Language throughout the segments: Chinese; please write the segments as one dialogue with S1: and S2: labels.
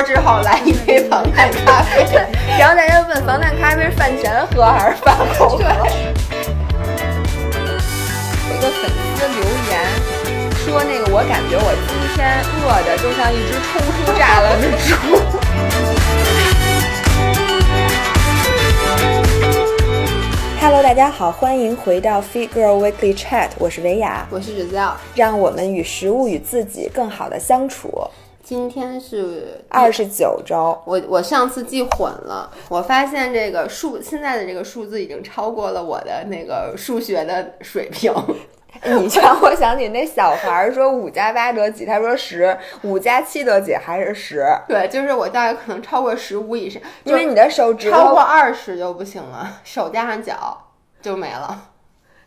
S1: 桌之后来一杯防弹咖啡，
S2: 然后大家问防弹咖啡是饭前喝还是饭后喝？有一个粉丝留言说，那个我感觉我今天饿的就像一只冲出栅栏的猪。Hello，大家好，欢迎回到 Fit Girl Weekly Chat，我是维雅，
S1: 我是 Giselle，
S2: 让我们与食物与自己更好的相处。
S1: 今天是
S2: 二十九周，
S1: 我我上次记混了，我发现这个数现在的这个数字已经超过了我的那个数学的水平。
S2: 你让我想起那小孩儿说五加八得几，他说十五加七得几还是十？
S1: 对，就是我大概可能超过十五以上，
S2: 因为你的手指
S1: 超过二十就不行了，手加上脚就没了。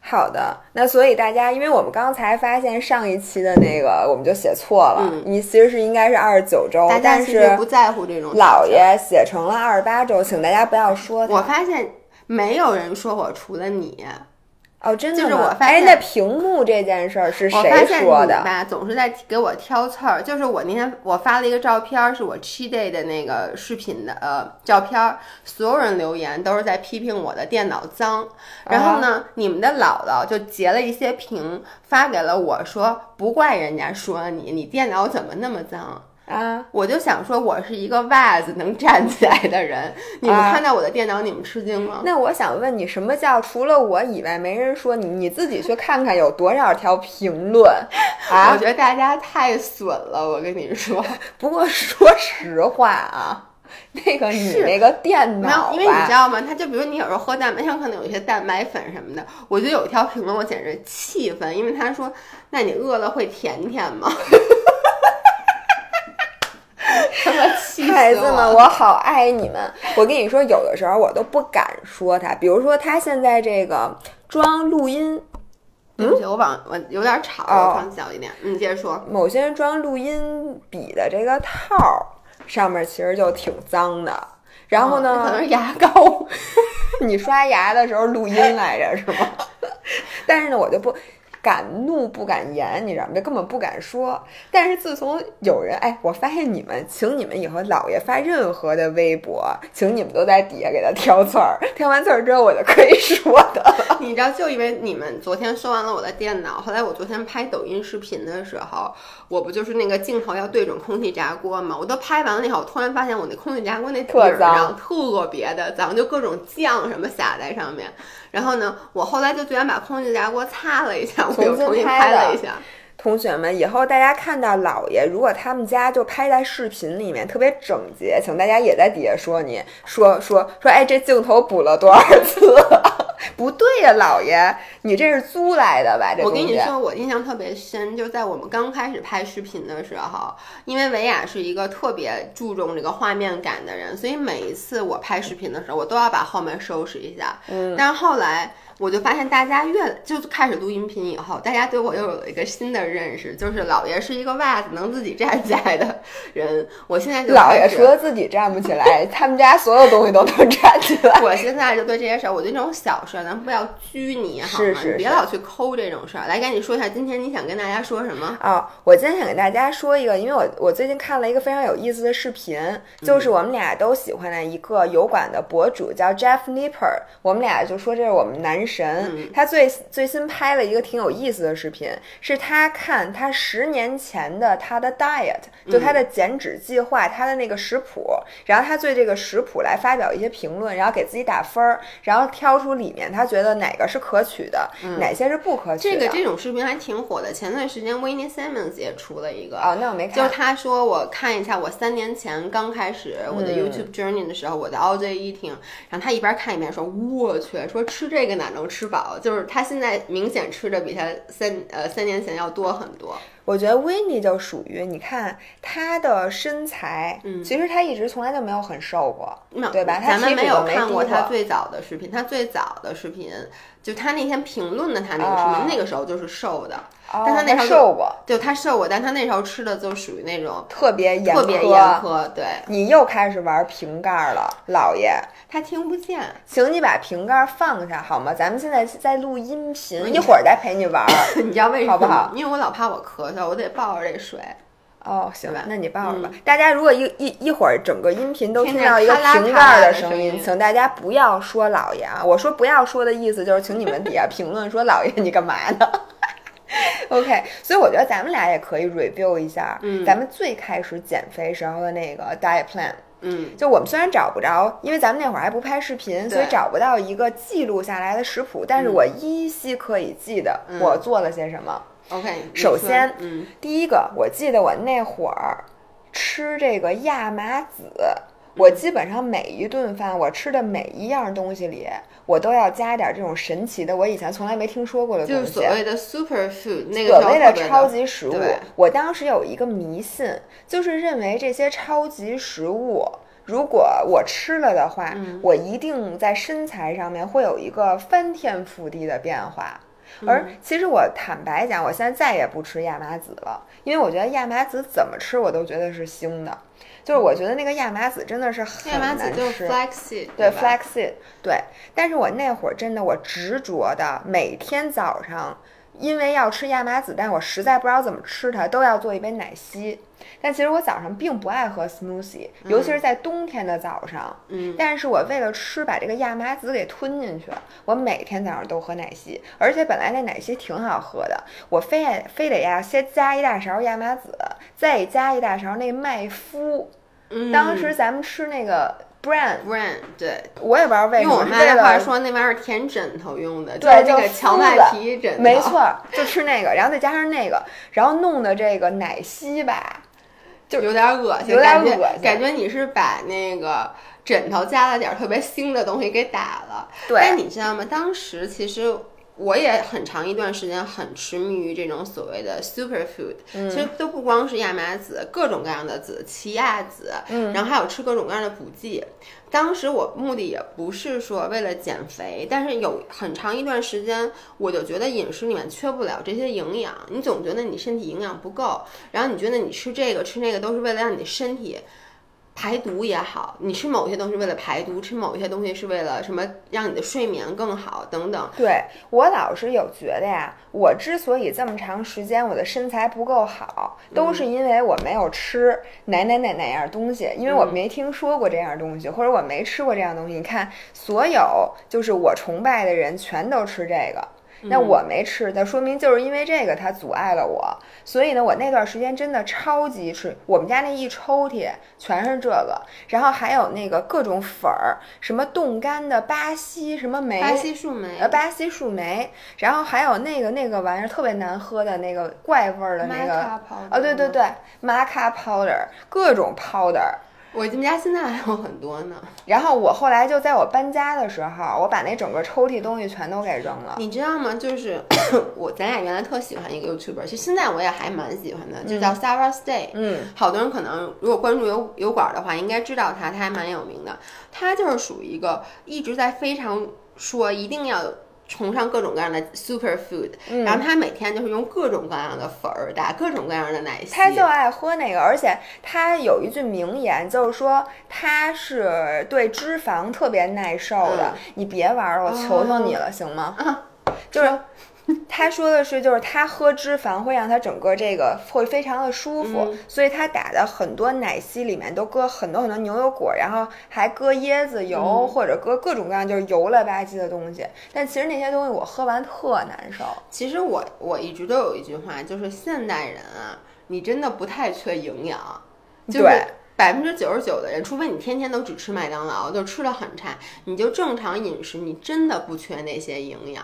S2: 好的，那所以大家，因为我们刚才发现上一期的那个我们就写错了，你其实是应该是二十九周，但是
S1: 不在乎这种。
S2: 姥爷写成了二十八周，请大家不要说。
S1: 我发现没有人说我，除了你。
S2: 哦，真的
S1: 就是我发
S2: 现，哎，那屏幕这件事儿是谁说的？
S1: 吧，总是在给我挑刺儿。就是我那天我发了一个照片，是我 cheat day 的那个视频的呃照片，所有人留言都是在批评我的电脑脏。然后呢，你们的姥姥就截了一些屏发给了我说，不怪人家说你，你电脑怎么那么脏？
S2: 啊！
S1: 我就想说，我是一个袜子能站起来的人。你们看到我的电脑，你们吃惊吗？
S2: 那我想问你，什么叫除了我以外没人说你？你自己去看看有多少条评论啊！
S1: 我觉得大家太损了，我跟你说。
S2: 不过说实话啊，那个你那个电脑，
S1: 因为你知道吗？他就比如你有时候喝蛋白，上可能有一些蛋白粉什么的。我觉得有一条评论我简直气愤，因为他说：“那你饿了会舔舔吗？”
S2: 孩子们，我好爱你们！我跟你说，有的时候我都不敢说他。比如说，他现在这个装录音，
S1: 对不起，我往我有点吵，我放小一点。你接着说。
S2: 某些人装录音笔的这个套儿上面其实就挺脏的。然后呢？
S1: 可能是牙膏。
S2: 你刷牙的时候录音来着是吗？但是呢，我就不。敢怒不敢言，你知道吗？就根本不敢说。但是自从有人哎，我发现你们，请你们以后姥爷发任何的微博，请你们都在底下给他挑刺儿，挑完刺儿之后我就可以说的。
S1: 你知道，就因为你们昨天说完了我的电脑，后来我昨天拍抖音视频的时候，我不就是那个镜头要对准空气炸锅嘛？我都拍完了以后，我突然发现我那空气炸锅那底儿上特别的脏，就各种酱什么撒在上面。然后呢，我后来就居然把空气炸锅擦了一下，我又重新拍了一下。
S2: 同学们，以后大家看到姥爷，如果他们家就拍在视频里面特别整洁，请大家也在底下说你说说说，哎，这镜头补了多少次？不对呀，姥爷，你这是租来的吧？这
S1: 我跟你说，我印象特别深，就在我们刚开始拍视频的时候，因为维亚是一个特别注重这个画面感的人，所以每一次我拍视频的时候，我都要把后面收拾一下。
S2: 嗯，
S1: 但是后来。我就发现大家越就开始录音频以后，大家对我又有了一个新的认识，就是姥爷是一个袜子能自己站起来的人。我现在就
S2: 老爷除了自己站不起来，他们家所有东西都能站起来。
S1: 我现在就对这些事儿，我对这种小事儿，咱不要拘泥好吗？
S2: 你
S1: 别老去抠这种事儿。来，赶紧说一下，今天你想跟大家说什么
S2: 啊？我今天想跟大家说一个，因为我我最近看了一个非常有意思的视频，就是我们俩都喜欢的一个油管的博主叫 Jeff Nipper，我们俩就说这是我们男神，他。他最最新拍了一个挺有意思的视频，是他看他十年前的他的 diet，就他的减脂计划，他的那个食谱，然后他对这个食谱来发表一些评论，然后给自己打分儿，然后挑出里面他觉得哪个是可取的，哪些是不可取
S1: 的。这个这种视频还挺火的，前段时间 w i n n i e Simmons 也出了一个
S2: 哦，那我没看，
S1: 就是他说我看一下我三年前刚开始我的 YouTube journey 的时候，我的 all day eating，然后他一边看一边说，我去，说吃这个哪能吃饱，就。是他现在明显吃的比他三呃三年前要多很多。
S2: 我觉得维尼就属于，你看他的身材，
S1: 嗯，
S2: 其实他一直从来就没有很瘦过，对吧？
S1: 咱们没有看
S2: 过
S1: 他最早的视频，他最早的视频就他那天评论的他那个视频，那个时候就是瘦的。但他那时候
S2: 瘦过，
S1: 就他瘦过，但他那时候吃的就属于那种
S2: 特别严
S1: 特别严苛。对，
S2: 你又开始玩瓶盖了，老爷，
S1: 他听不见，
S2: 请你把瓶盖放下好吗？咱们现在在录音频，一会儿再陪你玩，
S1: 你知道为什么？
S2: 好不好？
S1: 因为我老怕我咳嗽，我得抱着这水。
S2: 哦，行
S1: 吧，
S2: 那你报吧。
S1: 嗯
S2: 大家如果一一一会儿整个音频都
S1: 听
S2: 到一个瓶盖
S1: 的
S2: 的声音，请大家不要说老爷啊！我说不要说的意思就是，请你们底下评论说老爷你干嘛呢？OK，所以我觉得咱们俩也可以 review 一下，
S1: 嗯
S2: 咱们最开始减肥时候的那个 diet plan。
S1: 嗯，
S2: 就我们虽然找不着，因为咱们那会儿还不拍视频，所以找不到一个记录下来的食谱，但是我依稀可以记得
S1: 嗯
S2: 我做了些什么。
S1: OK，
S2: 首先
S1: 嗯，
S2: 第一个，我记得我那会儿吃这个亚麻籽，我基本上每一顿饭我吃的每一样东西里，我都要加点这种神奇的，我以前从来没听说过的东西。
S1: 就是所谓的 super food 那个
S2: 所谓的超级食物，我当时有一个迷信，就是认为这些超级食物，如果我吃了的话，
S1: 嗯。
S2: 我一定在身材上面会有一个翻天覆地的变化。
S1: 嗯。
S2: 而其实我坦白讲，我现在再也不吃亚麻籽了，因为我觉得亚麻籽怎么吃我都觉得是腥的，就是我觉得那个亚麻籽真的是很
S1: 亚麻
S2: 难
S1: 籽就是
S2: 吃。
S1: flaxseed
S2: 对 flaxseed，对，但是我那会儿真的我执着的每天早上，因为要吃亚麻籽，但我实在不知道怎么吃它，都要做一杯奶昔。但其实我早上并不爱喝 smoothie，尤其是在冬天的早上。
S1: 嗯，
S2: 但是我为了吃，把这个亚麻籽给吞进去，我每天早上都喝奶昔，而且本来那奶昔挺好喝的，我非得非得呀，先加一大勺亚麻籽，再加一大勺那麦麸。
S1: 嗯
S2: 当时咱们吃那个
S1: bran，brand 对，
S2: 我也不知道为什么用我
S1: 妈的话说那玩意儿填枕头用的，
S2: 对，
S1: 是那个荞麦皮枕头，
S2: 没错，就吃那个，然后再加上那个，然后弄的这个奶昔吧，
S1: 就有点恶心，
S2: 有点恶心
S1: 感觉你是把那个枕头加了点儿特别腥的东西给打了。
S2: 对
S1: 但你知道吗？当时其实。我也很长一段时间很痴迷于这种所谓的 super food，、其
S2: 嗯
S1: 实都不光是亚麻籽，各种各样的籽，奇亚籽，
S2: 嗯
S1: 然后还有吃各种各样的补剂。当时我目的也不是说为了减肥，但是有很长一段时间，我就觉得饮食里面缺不了这些营养，你总觉得你身体营养不够，然后你觉得你吃这个吃那个都是为了让你身体排毒也好，你吃某些东西为了排毒，吃某些东西是为了什么让你的睡眠更好等等。
S2: 对我老是有觉得呀，我之所以这么长时间我的身材不够好，都是因为我没有吃哪哪哪哪样东西，因为我没听说过这样东西，或者我没吃过这样东西。你看，所有就是我崇拜的人全都吃这个。那我没吃，那说明就是因为这个它阻碍了我，所以呢，我那段时间真的超级吃，我们家那一抽屉全是这个，然后还有那个各种粉儿，什么冻干的巴西什么梅，
S1: 巴西树莓，
S2: 呃，巴西树莓，然后还有那个那个玩意儿特别难喝的那个怪味儿的那个。啊，对对对，maca powder，各种 powder。
S1: 我们家现在还有很多呢。
S2: 然后我后来就在我搬家的时候，我把那整个抽屉东西全都给扔了。
S1: 你知道吗？就是 我咱俩原来特喜欢一个 YouTuber，其实现在我也还蛮喜欢的，就叫 Sarah Stay。
S2: 嗯，
S1: 好多人可能如果关注油油管的话，应该知道他，他还蛮有名的。他就是属于一个一直在非常说一定要崇尚各种各样的 super food，、然
S2: 嗯
S1: 后他每天就是用各种各样的粉儿打各种各样的奶昔。
S2: 他就爱喝那个，而且他有一句名言，就是说他是对脂肪特别耐受的。
S1: 嗯
S2: 你别玩了，我求求你了，行吗？就是
S1: 说
S2: 他说的是，就是他喝脂肪会让他整个这个会非常的舒服，
S1: 嗯
S2: 所以他打的很多奶昔里面都搁很多很多牛油果，然后还搁椰子油、
S1: 嗯
S2: 或者搁各种各样就是油了吧唧的东西。但其实那些东西我喝完特难受。
S1: 其实我我一直都有一句话，就是现代人啊，你真的不太缺营养，就是
S2: 对
S1: 百分之九十九的人，除非你天天都只吃麦当劳，就吃的很差，你就正常饮食，你真的不缺那些营养。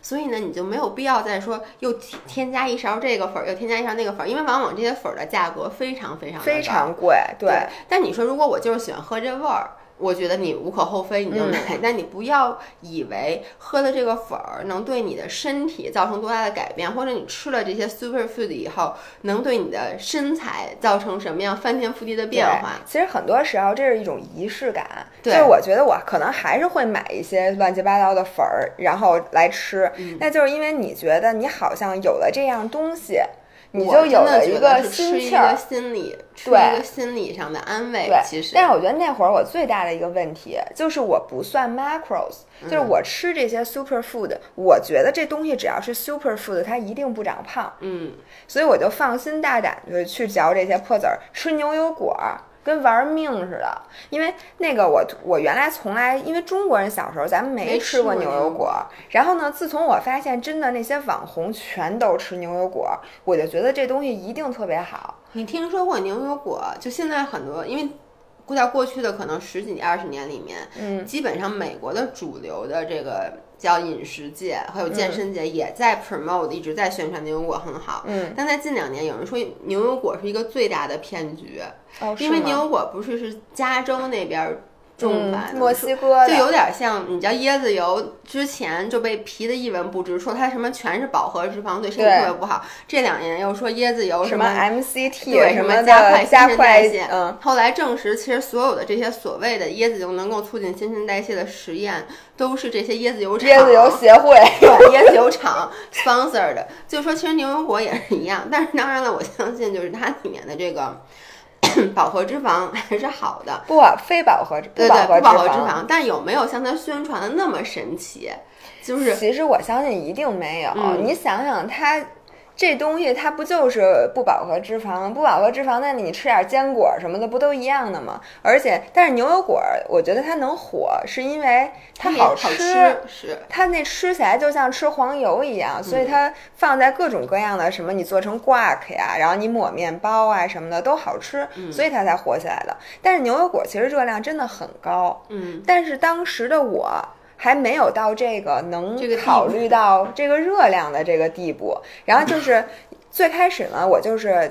S1: 所以呢，你就没有必要再说又添添加一勺这个粉儿，又添加一勺那个粉儿，因为往往这些粉儿的价格非常非常
S2: 非常贵，对，
S1: 但你说，如果我就是喜欢喝这味儿，我觉得你无可厚非，你就买。
S2: 嗯
S1: 但你不要以为喝了这个粉儿能对你的身体造成多大的改变，或者你吃了这些 super food 以后能对你的身材造成什么样翻天覆地的变化。
S2: 其实很多时候这是一种仪式感，就
S1: 对
S2: 是我觉得我可能还是会买一些乱七八糟的粉儿，然后来吃。
S1: 嗯
S2: 那就是因为你觉得你好像有了这样东西。你就有了
S1: 一
S2: 个
S1: 心
S2: 气儿，
S1: 心理，
S2: 对
S1: 一个心理上的安慰。
S2: 对，
S1: 其实，
S2: 但是我觉得那会儿我最大的一个问题就是我不算 macros，就是我吃这些 super food，我觉得这东西只要是 super food，它一定不长胖。
S1: 嗯，
S2: 所以我就放心大胆的去嚼这些破籽儿，吃牛油果。跟玩命似的，因为那个我我原来从来因为中国人小时候咱们
S1: 没
S2: 吃
S1: 过
S2: 牛油果，然后呢，自从我发现真的那些网红全都吃牛油果，我就觉得这东西一定特别好。
S1: 你听说过牛油果？就现在很多，因为在过去的可能十几年、二十年里面，
S2: 嗯，
S1: 基本上美国的主流的这个。叫饮食界还有健身界也在 promote，一直在宣传牛油果很好。
S2: 嗯，
S1: 但在近两年，有人说牛油果是一个最大的骗局，
S2: 哦，
S1: 因为牛油果不是是加州那边。重版
S2: 墨西哥
S1: 就有点像，你知道椰子油之前就被批的一文不值，说它什么全是饱和脂肪，对身体特别不好。这两年又说椰子油
S2: 什
S1: 么
S2: MCT，
S1: 对
S2: 什么
S1: 加快
S2: 新陈代
S1: 谢。
S2: 嗯，
S1: 后来证实，其实所有的这些所谓的椰子油能够促进新陈代谢的实验，都是这些椰子油厂、
S2: 椰子油协会、
S1: 椰子油厂 sponsor 的。就说其实牛油果也是一样，但是当然了，我相信就是它里面的这个。饱和脂肪还是好的，
S2: 不，非饱和
S1: 脂对对，不饱
S2: 和
S1: 脂肪，但有没有像它宣传的那么神奇？就是，
S2: 其实我相信一定没有。你想想它。这东西它不就是不饱和脂肪？不饱和脂肪，那你吃点坚果什么的，不都一样的吗？而且，但是牛油果，我觉得它能火，是因为它
S1: 好
S2: 吃，
S1: 是
S2: 它那吃起来就像吃黄油一样，所以它放在各种各样的什么，你做成 guac 呀，然后你抹面包啊什么的都好吃，所以它才火起来的。但是牛油果其实热量真的很高，
S1: 嗯，
S2: 但是当时的我。还没有到这个能考虑到这个热量的这个地步，然后就是最开始呢，我就是。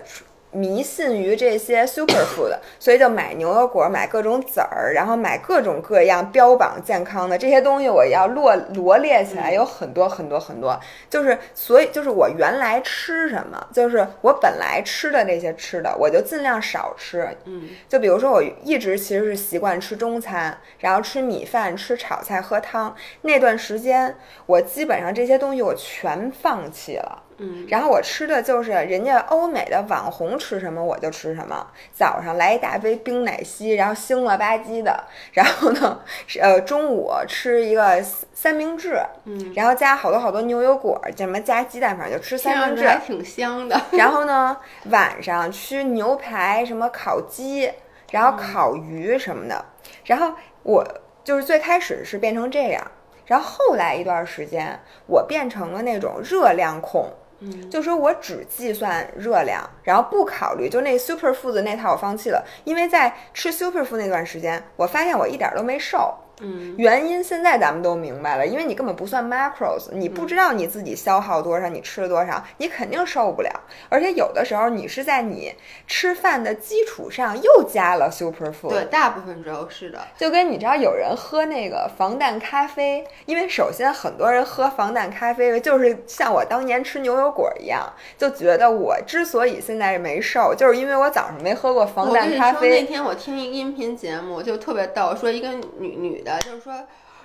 S2: 迷信于这些 super food，所以就买牛油果，买各种籽儿，然后买各种各样标榜健康的这些东西，我要罗罗列起来，有很多很多很多。就是所以就是我原来吃什么，就是我本来吃的那些吃的，我就尽量少吃。
S1: 嗯，
S2: 就比如说我一直其实是习惯吃中餐，然后吃米饭、吃炒菜、喝汤。那段时间，我基本上这些东西我全放弃了。
S1: 嗯，
S2: 然后我吃的就是人家欧美的网红吃什么我就吃什么。早上来一大杯冰奶昔，然后腥了吧唧的。然后呢，呃，中午吃一个三明治，
S1: 嗯，
S2: 然后加好多好多牛油果，什么加鸡蛋，反正就吃三明治，
S1: 还挺香的。
S2: 然后呢，晚上吃牛排，什么烤鸡，然后烤鱼什么的。然后我就是最开始是变成这样，然后后来一段时间，我变成了那种热量控。
S1: 嗯，
S2: 就说我只计算热量，然后不考虑，就那 super food 那套我放弃了，因为在吃 super food 那段时间，我发现我一点都没瘦。
S1: 嗯，
S2: 原因现在咱们都明白了，因为你根本不算 macros，你不知道你自己消耗多少，你吃了多少，你肯定受不了。而且有的时候你是在你吃饭的基础上又加了 super food。
S1: 对，大部分时候是的。
S2: 就跟你知道有人喝那个防弹咖啡，因为首先很多人喝防弹咖啡就是像我当年吃牛油果一样，就觉得我之所以现在没瘦，就是因为我早上没喝过防弹咖啡。
S1: 那天我听一个音频节目就特别逗，说一个女女。就是说，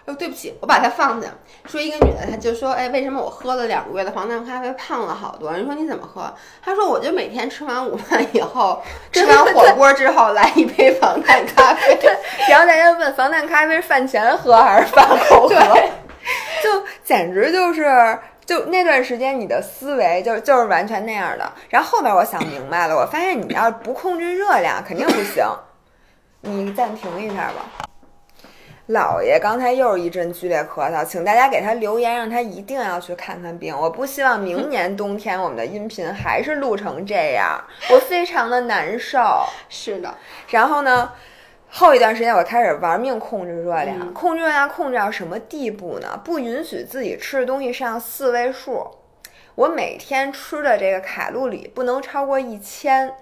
S1: 哦，对不起，我把它放下。说一个女的，她就说，哎，为什么我喝了两个月的防弹咖啡胖了好多？人说你怎么喝？她说，我就每天吃完午饭以后，吃完火锅之后来一杯防弹咖啡。
S2: 然后大家问，防弹咖啡是饭前喝还是饭后喝？就简直就是，就那段时间你的思维就就是完全那样的。然后后边我想明白了，我发现你要不控制热量肯定不行。你暂停一下吧。姥爷刚才又是一阵剧烈咳嗽，请大家给他留言，让他一定要去看看病。我不希望明年冬天我们的音频还是录成这样，我非常的难受。
S1: 是的，
S2: 然后呢，后一段时间我开始玩命控制热量，控制热量控制到什么地步呢？不允许自己吃的东西上四位数，我每天吃的这个卡路里不能超过一千。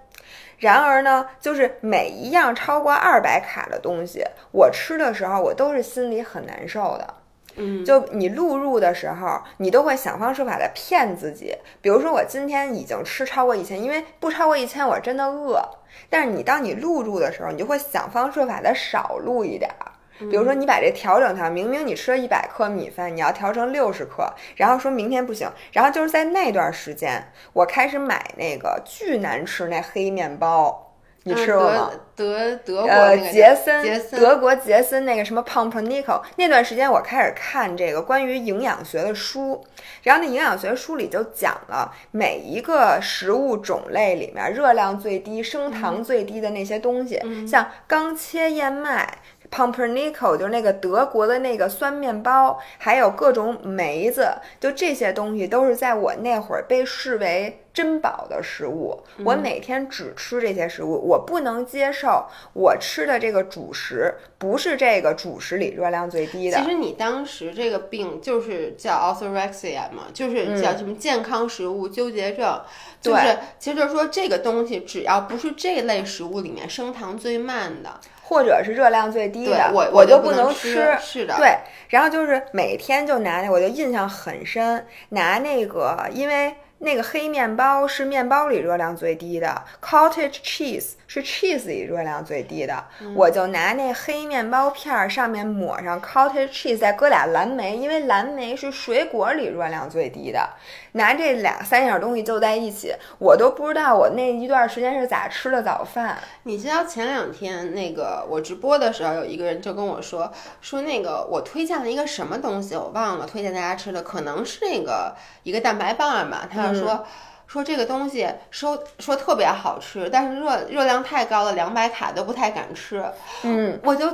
S2: 然而呢，就是每一样超过二百卡的东西，我吃的时候，我都是心里很难受的。
S1: 嗯，
S2: 就你录入的时候，你都会想方设法的骗自己。比如说，我今天已经吃超过一千，因为不超过一千，我真的饿。但是你当你录入的时候，你就会想方设法的少录一点儿。比如说你把这调整调，明明你吃了一百克米饭，你要调成六十克，然后说明天不行，然后就是在那段时间，我开始买那个巨难吃那黑面包。你吃过吗？
S1: 德德国
S2: 呃杰森，
S1: 杰森
S2: 德国杰森那个什么 Pumpernickel，那段时间我开始看这个关于营养学的书，然后那营养学书里就讲了每一个食物种类里面热量最低、升糖最低的那些东西，像刚切燕麦。Pumpernickel 就是那个德国的那个酸面包，还有各种梅子，就这些东西都是在我那会儿被视为珍宝的食物。我每天只吃这些食物，我不能接受我吃的这个主食不是这个主食里热量最低的。
S1: 其实你当时这个病就是叫 orthorexia 嘛，就是叫什么健康食物纠结症，就是其实就是说这个东西只要不是这类食物里面升糖最慢的。
S2: 或者是热量最低的，
S1: 我
S2: 我就
S1: 不
S2: 能
S1: 吃。是的，
S2: 对。然后就是每天就拿那，我就印象很深，拿那个，因为那个黑面包是面包里热量最低的，cottage cheese 是 cheese 里热量最低的，我就拿那黑面包片儿上面抹上 cottage cheese，再搁俩蓝莓，因为蓝莓是水果里热量最低的。拿这俩三样东西就在一起，我都不知道我那一段时间是咋吃的早饭。
S1: 你知道前两天那个我直播的时候，有一个人就跟我说说那个我推荐了一个什么东西，我忘了推荐大家吃的，可能是那个一个蛋白棒吧。他就说说这个东西说说特别好吃，但是热热量太高了，两百卡都不太敢吃。
S2: 嗯，
S1: 我就。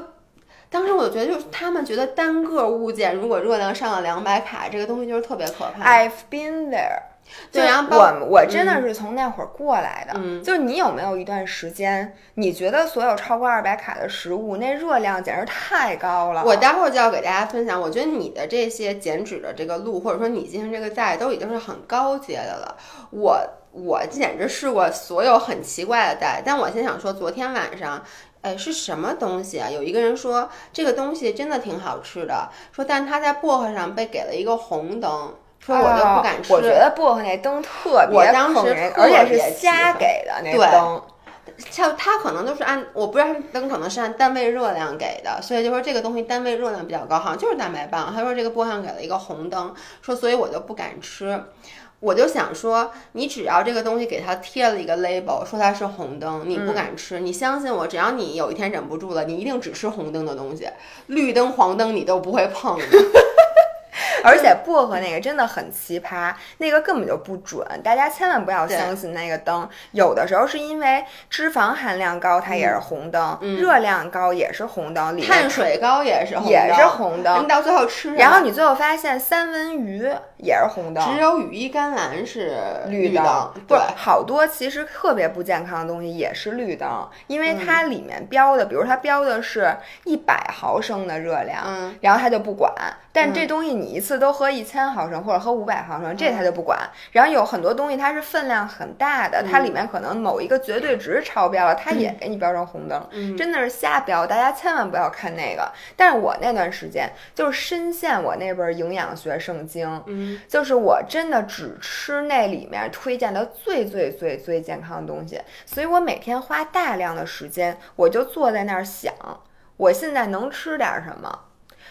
S1: 当时我就觉得，就是他们觉得单个物件如果热量上了两百卡，这个东西就是特别可怕。
S2: I've been there。
S1: 对，然后
S2: 我我真的是从那会儿过来的。嗯，就是你有没有一段时间，你觉得所有超过二百卡的食物，那热量简直太高了？
S1: 我待会儿就要给大家分享。我觉得你的这些减脂的这个路，或者说你进行这个代，都已经是很高阶的了。我我简直试过所有很奇怪的代，但我先想说，昨天晚上。哎，是什么东西啊？有一个人说这个东西真的挺好吃的，说但是他在薄荷上被给了一个红灯，说我都不敢吃。
S2: 我觉得薄荷那灯特别
S1: 坑
S2: 人，而且是瞎给的那灯。
S1: 像它可能都是按，我不知道灯可能是按单位热量给的，所以就说这个东西单位热量比较高，好像就是蛋白棒。他说这个薄荷上给了一个红灯，说所以我就不敢吃。我就想说，你只要这个东西给它贴了一个 label，说它是红灯，你不敢吃。你相信我，只要你有一天忍不住了，你一定只吃红灯的东西，绿灯、黄灯你都不会碰的。
S2: 而且薄荷那个真的很奇葩，那个根本就不准，大家千万不要相信那个灯。有的时候是因为脂肪含量高，它也是红灯；热量高也是红灯；
S1: 碳水高也是
S2: 也是红灯。
S1: 到最后吃，
S2: 然后你最后发现三文鱼也是红灯，
S1: 只有羽衣甘蓝是
S2: 绿
S1: 灯。
S2: 不，好多其实特别不健康的东西也是绿灯，因为它里面标的，比如它标的是一百毫升的热量，嗯然后它就不管。但这东西你一次都喝一千毫升或者喝五百毫升，这他就不管。然后有很多东西它是分量很大的，它里面可能某一个绝对值超标了，它也给你标成红灯，真的是瞎标。大家千万不要看那个。但是我那段时间就是深陷我那本营养学圣经，
S1: 嗯，
S2: 就是我真的只吃那里面推荐的最最最最健康的东西，所以我每天花大量的时间，我就坐在那儿想，我现在能吃点什么。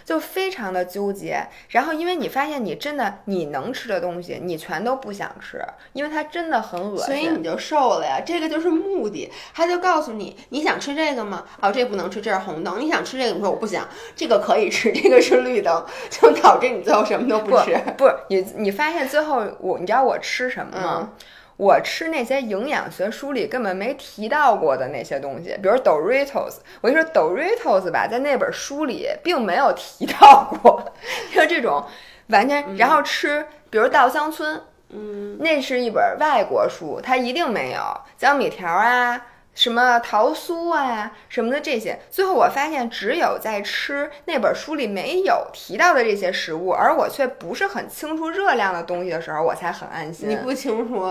S2: 就非常的纠结，然后因为你发现你真的你能吃的东西，你全都不想吃，因为它真的很恶心，
S1: 所以你就瘦了呀。这个就是目的，他就告诉你，你想吃这个吗？哦，这不能吃，这是红灯。你想吃这个，你说我不想，这个可以吃，这个是绿灯，就导致你最后什么都
S2: 不
S1: 吃。
S2: 不是你，你发现最后我，你知道我吃什么吗？我吃那些营养学书里根本没提到过的那些东西，比如 Doritos。我跟你说，Doritos 吧，在那本书里并没有提到过。就这种完全，然后吃，比如稻香村，
S1: 嗯，
S2: 那是一本外国书，它一定没有江米条啊，什么桃酥啊什么的这些。最后我发现，只有在吃那本书里没有提到的这些食物，而我却不是很清楚热量的东西的时候，我才很安心。
S1: 你不清楚。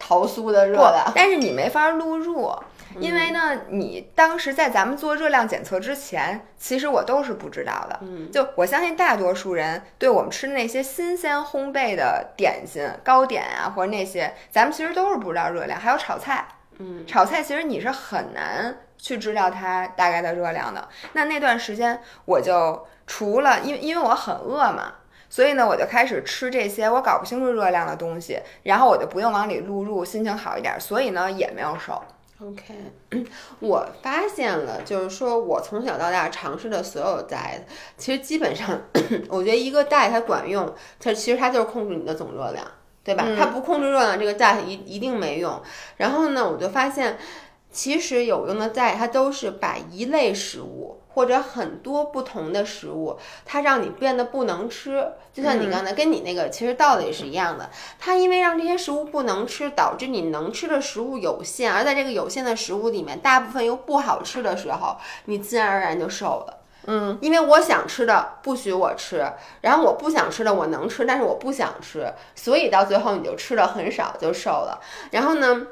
S1: 桃酥的热量，
S2: 但是你没法录入，因为呢，你当时在咱们做热量检测之前，其实我都是不知道的。
S1: 嗯，
S2: 就我相信大多数人对我们吃那些新鲜烘焙的点心、糕点啊，或者那些，咱们其实都是不知道热量。还有炒菜，
S1: 嗯，
S2: 炒菜其实你是很难去知道它大概的热量的。那那段时间我就除了因为因为我很饿嘛，所以呢我就开始吃这些我搞不清楚热量的东西，然后我就不用往里录入，心情好一点，所以呢也没有瘦。
S1: OK，我发现了，就是说我从小到大尝试的所有 diet，其实基本上，我觉得一个 diet 它管用，它其实它就是控制你的总热量，对吧？它不控制热量，这个 diet 一一定没用。然后呢，我就发现，其实有用的 diet 它都是把一类食物。或者很多不同的食物，它让你变得不能吃，就像你刚才跟你那个其实道理是一样的。它因为让这些食物不能吃，导致你能吃的食物有限，而在这个有限的食物里面，大部分又不好吃的时候，你自然而然就瘦了。
S2: 嗯，
S1: 因为我想吃的不许我吃，然后我不想吃的我能吃，但是我不想吃，所以到最后你就吃的很少就瘦了。然后呢？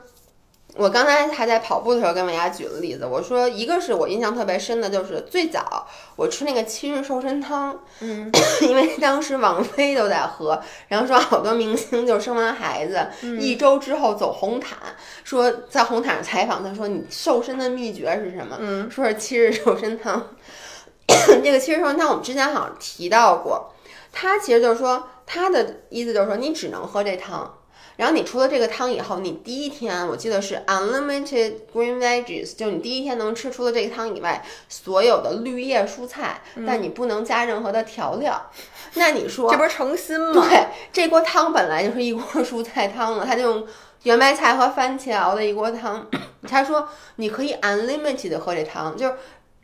S1: 我刚才还在跑步的时候跟大家举了例子，我说一个是我印象特别深的，就是最早我吃那个七日瘦身汤，
S2: 嗯，
S1: 因为当时王菲都在喝，然后说好多明星就生完孩子、一周之后走红毯，说在红毯上采访他说你瘦身的秘诀是什么？
S2: 嗯，
S1: 说是七日瘦身汤。这个七日瘦身汤我们之前好像提到过，它其实就是说它的意思就是说你只能喝这汤。然后你除了这个汤以后，你第一天我记得是 unlimited green veggies，就你第一天能吃除了这个汤以外所有的绿叶蔬菜，但你不能加任何的调料。那你说
S2: 这不是诚心吗？
S1: 对，这锅汤本来就是一锅蔬菜汤了，他就用圆白菜和番茄熬的一锅汤。他说你可以 unlimited 的喝这汤，就是。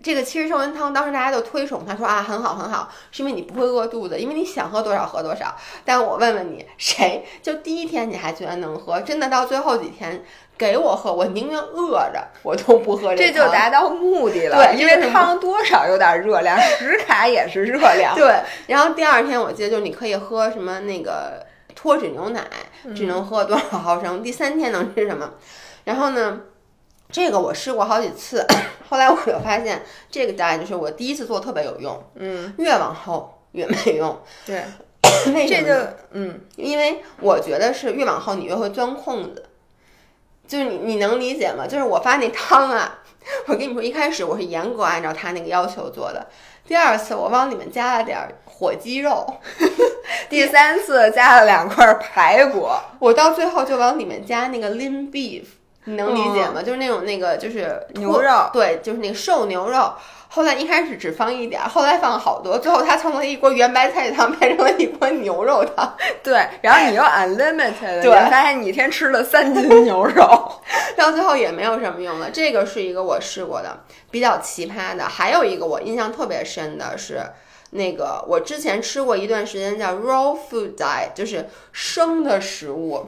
S1: 这个七日瘦身汤，当时大家都推崇，他说啊很好很好，是因为你不会饿肚子，因为你想喝多少喝多少。但我问问你，谁就第一天你还觉得能喝，真的到最后几天给我喝，我宁愿饿着我都不喝
S2: 这
S1: 这。
S2: 就达到目的了。
S1: 对
S2: 因为汤多少有点热量，十卡也是热量。
S1: 对，然后第二天我记得就是你可以喝什么那个脱脂牛奶，只能喝多少毫升。第三天能吃什么？然后呢，这个我试过好几次，后来我就发现这个 diet 就是我第一次做特别有用，
S2: 嗯，
S1: 越往后越没用。
S2: 对，
S1: 为什
S2: 这
S1: 么
S2: 嗯，
S1: 因为我觉得是越往后你越会钻空子，就是你你能理解吗？就是我发那汤啊，我跟你说，一开始我是严格按照他那个要求做的，第二次我往里面加了点儿火鸡肉，
S2: 第三次加了两块排骨，
S1: 我到最后就往里面加那个 lean beef，你能理解吗？就是那种那个就是
S2: 牛肉
S1: 对，就是那个瘦牛肉。后来一开始只放一点儿，后来放好多，最后它从了一锅圆白菜汤变成了一锅牛肉汤。
S2: 对，然后你又 unlimited，
S1: 对
S2: 你发现你一天吃了三斤牛肉。
S1: 到最后也没有什么用了。这个是一个我试过的比较奇葩的，还有一个我印象特别深的是，那个我之前吃过一段时间叫 raw food diet，就是生的食物。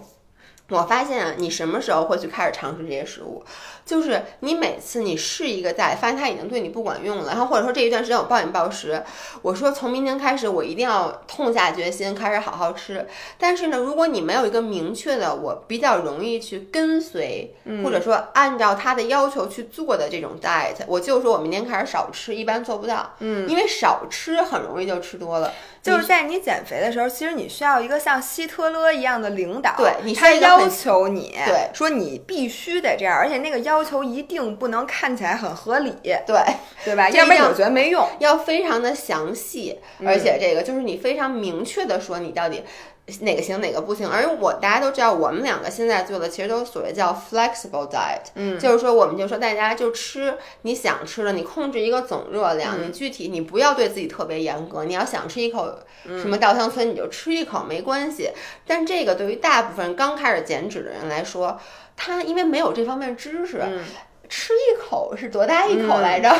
S1: 我发现，你什么时候会去开始尝试这些食物？就是你每次你试一个 diet，发现它已经对你不管用了，然后或者说这一段时间我暴饮暴食，我说从明天开始我一定要痛下决心开始好好吃。但是呢，如果你没有一个明确的，我比较容易去跟随，或者说按照他的要求去做的这种 diet，我就说我明天开始少吃，一般做不到，嗯，因为少吃很容易就吃多了。
S2: 就是在你减肥的时候，其实你需要一个像希特勒一样的领导，
S1: 对你
S2: 他要求你，
S1: 对
S2: 说你必须得这样，而且那个要求一定不能看起来很合理，
S1: 对，
S2: 对吧？要不然我觉得没用。
S1: 要非常的详细，而且这个就是你非常明确的说你到底哪个行哪个不行。而我大家都知道，我们两个现在做的其实都所谓叫 flexible diet，
S2: 嗯，
S1: 就是说我们就说大家就吃你想吃的，你控制一个总热量，你具体你不要对自己特别严格，你要想吃一口什么稻香村你就吃一口没关系。但这个对于大部分刚开始减脂的人来说，他因为没有这方面知识，吃一口是多大一口来着？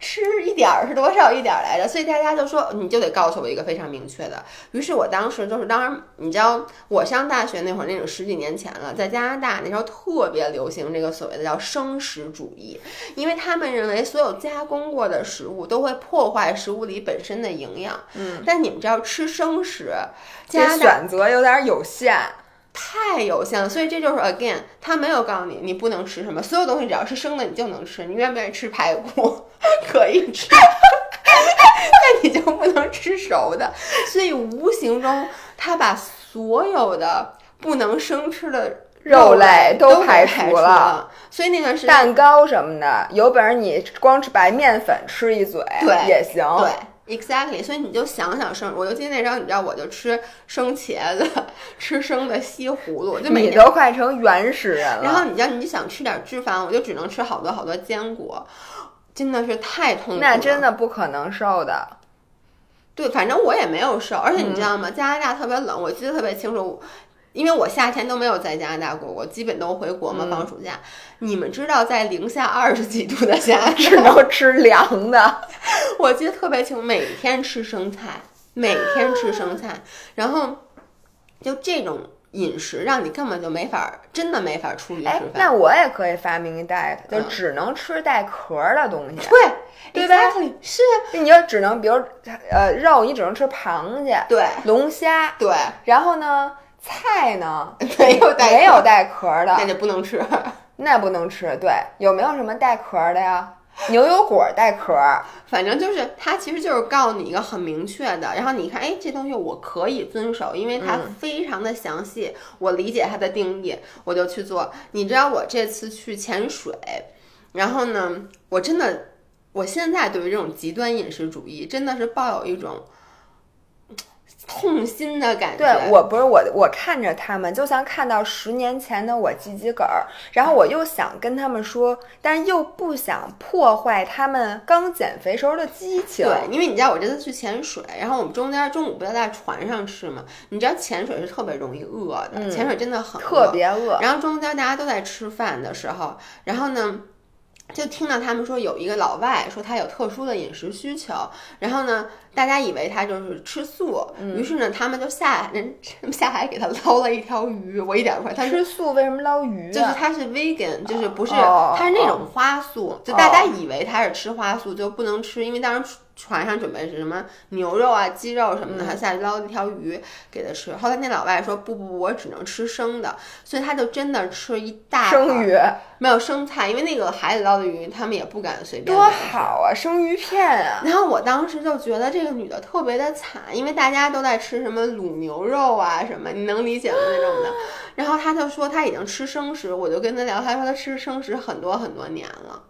S1: 吃一点儿是多少一点儿来着？所以大家就说你就得告诉我一个非常明确的。于是我当时就是，当然你知道，我上大学那会儿，那种十几年前了，在加拿大那时候特别流行这个所谓的叫生食主义，因为他们认为所有加工过的食物都会破坏食物里本身的营养。
S2: 嗯，
S1: 但你们知道吃生食，
S2: 这
S1: 加
S2: 选择有点有限。
S1: 太有限了，所以这就是 again，他没有告诉你你不能吃什么，所有东西只要是生的你就能吃，你愿不愿意吃排骨？可以吃，但你就不能吃熟的，所以无形中他把所有的不能生吃的肉
S2: 类
S1: 都
S2: 排
S1: 除
S2: 了。
S1: 所以那段时间
S2: 蛋糕什么的，有本事你光吃白面粉吃一嘴也行。
S1: 对，exactly。所以你就想想生，我就记得那时候，你知道，我就吃生茄子，吃生的西葫芦，就
S2: 你都快成原始人了。
S1: 然后你知道，你想吃点脂肪，我就只能吃好多好多坚果，真的是太痛苦。
S2: 那真的不可能瘦的。
S1: 对，反正我也没有瘦，而且你知道吗？加拿大特别冷，我记得特别清楚。因为我夏天都没有在加拿大过，我基本都回国嘛，放暑假。你们知道，在零下二十几度的加拿大，
S2: 只能吃凉的。
S1: 我记得特别清楚，每天吃生菜，每天吃生菜，然后就这种饮食，让你根本就没法，真的没法出去吃饭。
S2: 那我也可以发明一 diet，就只能吃带壳的东西。
S1: 对，
S2: 对吧？
S1: 是，
S2: 你就只能，比如呃，肉你只能吃螃蟹，
S1: 对，
S2: 龙虾，
S1: 对，
S2: 然后呢？菜呢？
S1: 没有带
S2: 没有带壳的，
S1: 那就不能吃。
S2: 那不能吃。对，有没有什么带壳的呀？牛油果带壳，
S1: 反正就是它其实就是告诉你一个很明确的，然后你看，哎，这东西我可以遵守，因为它非常的详细，我理解它的定义，我就去做。你知道我这次去潜水，然后呢，我真的，我现在对于这种极端饮食主义真的是抱有一种。痛心的感觉。
S2: 对我不是我，我看着他们就像看到十年前的我自己个儿，然后我又想跟他们说，但又不想破坏他们刚减肥时候的激情。
S1: 对，因为你知道我这次去潜水，然后我们中间中午不要在船上吃嘛？你知道潜水是特别容易饿的，潜水真的很
S2: 特别饿。
S1: 然后中间大家都在吃饭的时候，然后呢？就听到他们说有一个老外说他有特殊的饮食需求，然后呢，大家以为他就是吃素，于是呢，他们就下人 下海给他捞了一条鱼。我一点不他
S2: 吃素为什么捞鱼？
S1: 就是他是 vegan，就是不是他是那种花素，就大家以为他是吃花素就不能吃，因为当时。船上准备是什么牛肉啊、鸡肉什么的，他下去捞了一条鱼给他吃。后来那老外说不不不，我只能吃生的，所以他就真的吃一大
S2: 生鱼，
S1: 没有生菜，因为那个海里捞的鱼他们也不敢随便。
S2: 多好啊，生鱼片啊！
S1: 然后我当时就觉得这个女的特别的惨，因为大家都在吃什么卤牛肉啊什么，你能理解吗那种的？然后她就说她已经吃生食，我就跟她聊，她说她吃生食很多很多年了。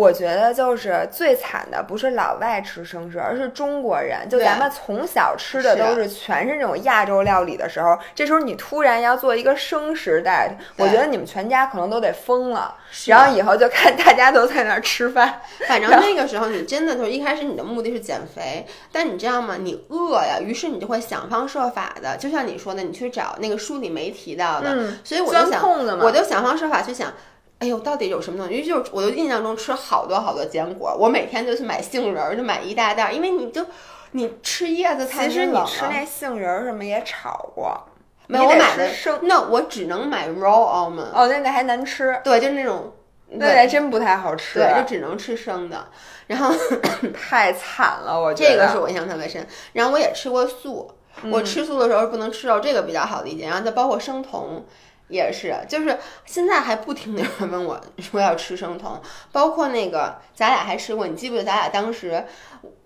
S2: 我觉得就是最惨的不是老外吃生食，而是中国人。就咱们从小吃的都是全是那种亚洲料理的时候，这时候你突然要做一个生食代，我觉得你们全家可能都得疯了。然后以后就看大家都在那儿吃饭。
S1: 反 正那个时候你真的就是一开始你的目的是减肥，但你知道吗？你饿呀，于是你就会想方设法的，就像你说的，你去找那个书里没提到的，所以我就想，我就想方设法去想。哎呦，到底有什么东西？因为就是，我就印象中吃好多好多坚果，我每天就去买杏仁儿，就买一大袋，因为你就你吃叶子，
S2: 其实你吃那杏仁儿什么也炒过，
S1: 没有我买的生，那我只能买 raw almond。
S2: 哦，那个还难吃，
S1: 对，就是那种，
S2: 那还真不太好吃，
S1: 对，就只能吃生的。然后
S2: 太惨了，我觉得
S1: 这个是我印象特别深。然后我也吃过素，我吃素的时候不能吃肉，这个比较好理解。然后再包括生酮。也是，就是现在还不停的有人问我说要吃生酮，包括那个咱俩还吃过，你记不记得咱俩当时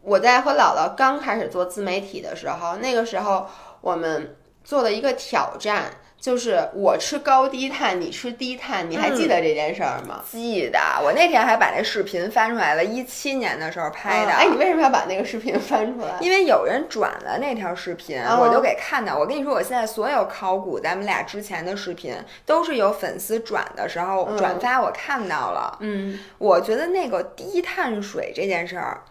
S1: 我在和姥姥刚开始做自媒体的时候，那个时候我们做了一个挑战。就是我吃高低碳，你吃低碳，你还记得这件事儿吗？
S2: 记得，我那天还把那视频翻出来了，一七年的时候拍的。
S1: 哎，你为什么要把那个视频翻出来？
S2: 因为有人转了那条视频，我就给看到。我跟你说，我现在所有考古咱们俩之前的视频，都是有粉丝转的时候转发，我看到了。
S1: 嗯，
S2: 我觉得那个低碳水这件事儿。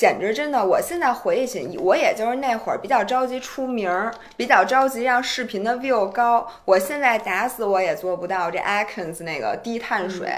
S2: 简直真的！我现在回忆起，我也就是那会儿比较着急出名儿，比较着急让视频的 view 高。我现在打死我也做不到这 Atkins 那个低碳水。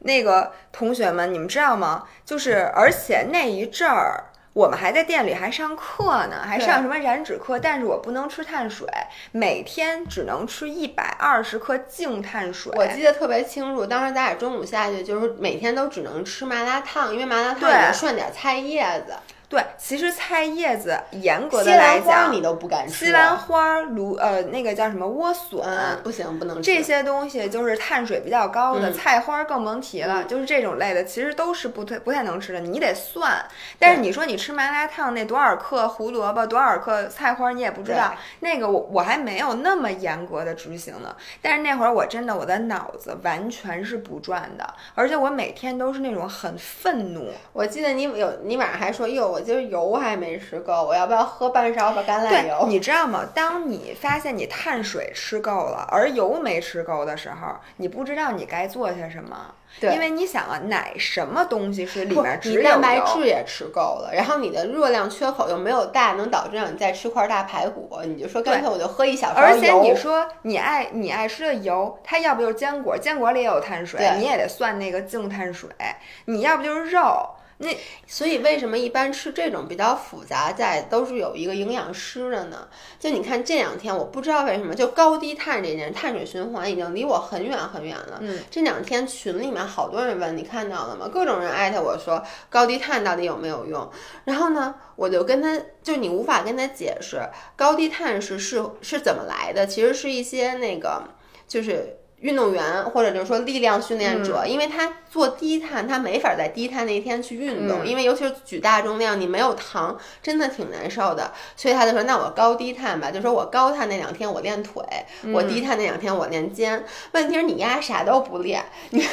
S2: 那个同学们，你们知道吗？就是，而且那一阵儿。我们还在店里还上课呢，还上什么燃脂课？但是我不能吃碳水，每天只能吃一百二十克净碳水。
S1: 我记得特别清楚，当时咱俩中午下去就是每天都只能吃麻辣烫，因为麻辣烫里面涮点菜叶子。
S2: 对，其实菜叶子严格的来
S1: 讲，你都不敢吃。
S2: 西兰花、芦呃那个叫什么莴笋，
S1: 不行，不能吃。
S2: 这些东西就是碳水比较高的，菜花更甭提了。就是这种类的，其实都是不太不太能吃的。你得算，但是你说你吃麻辣烫那多少克胡萝卜，多少克菜花，你也不知道。那个我我还没有那么严格的执行呢。但是那会儿我真的我的脑子完全是不转的，而且我每天都是那种很愤怒。
S1: 我记得你有你晚上还说哟。我今儿油还没吃够，我要不要喝半勺的橄榄油？
S2: 你知道吗？当你发现你碳水吃够了，而油没吃够的时候，你不知道你该做些什么。
S1: 对，
S2: 因为你想啊，奶什么东西是里面只有
S1: 蛋白质也吃够了，然后你的热量缺口又没有大，能导致让你再吃块大排骨，你就说干脆我就喝一小勺
S2: 油。而且你说你爱你爱吃的油，它要不就是坚果，坚果里也有碳水，你也得算那个净碳水。你要不就是肉。那
S1: 所以为什么一般吃这种比较复杂在都是有一个营养师的呢？就你看这两天我不知道为什么就高低碳这件碳水循环已经离我很远很远了。
S2: 嗯，
S1: 这两天群里面好多人问你看到了吗？各种人艾特我说高低碳到底有没有用？然后呢，我就跟他就你无法跟他解释高低碳是是是怎么来的？其实是一些那个就是。运动员或者就是说力量训练者，因为他做低碳，他没法在低碳那天去运动，因为尤其是举大重量，你没有糖，真的挺难受的。所以他就说：“那我高低碳吧，就说我高碳那两天我练腿，我低碳那两天我练肩。问题是你丫啥都不练，你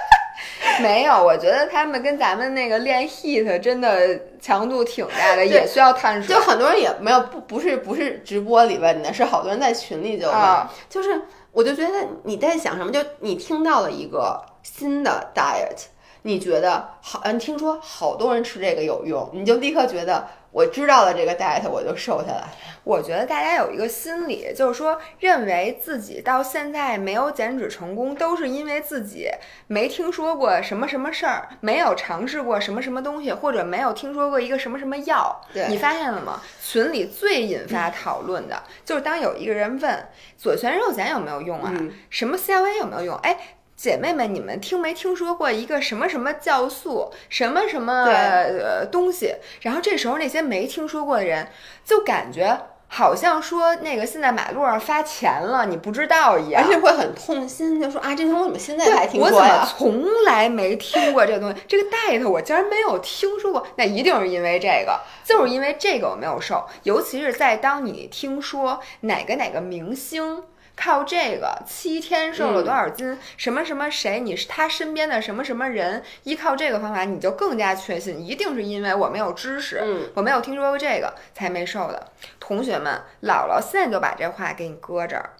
S2: 没有。我觉得他们跟咱们那个练 heat 真的强度挺大的，也需要碳水。
S1: 就很多人也没有不不是不是直播里问的，是好多人在群里就问，就是。我就觉得你在想什么？就你听到了一个新的 diet，你觉得好？嗯，听说好多人吃这个有用，你就立刻觉得我知道了这个 diet，我就瘦下来。
S2: 我觉得大家有一个心理，就是说认为自己到现在没有减脂成功，都是因为自己没听说过什么什么事儿，没有尝试过什么什么东西，或者没有听说过一个什么什么药。你发现了吗？群里最引发讨论的就是当有一个人问左旋肉碱有没有用啊？什么纤维有没有用？哎，姐妹们，你们听没听说过一个什么什么酵素，什么什么呃东西？然后这时候那些没听说过的人就感觉。好像说那个现在马路上发钱了，你不知道一样，
S1: 而且会很痛心，就说啊，这东西我怎么现在才听说
S2: 呀？我怎么从来没听过这东西？这个代特我竟然没有听说过，那一定是因为这个，就是因为这个我没有瘦，尤其是在当你听说哪个哪个明星。靠这个七天瘦了多少斤？什么什么谁？你是他身边的什么什么人？依靠这个方法，你就更加确信，一定是因为我没有知识，我没有听说过这个才没瘦的。同学们，姥姥现在就把这话给你搁这儿，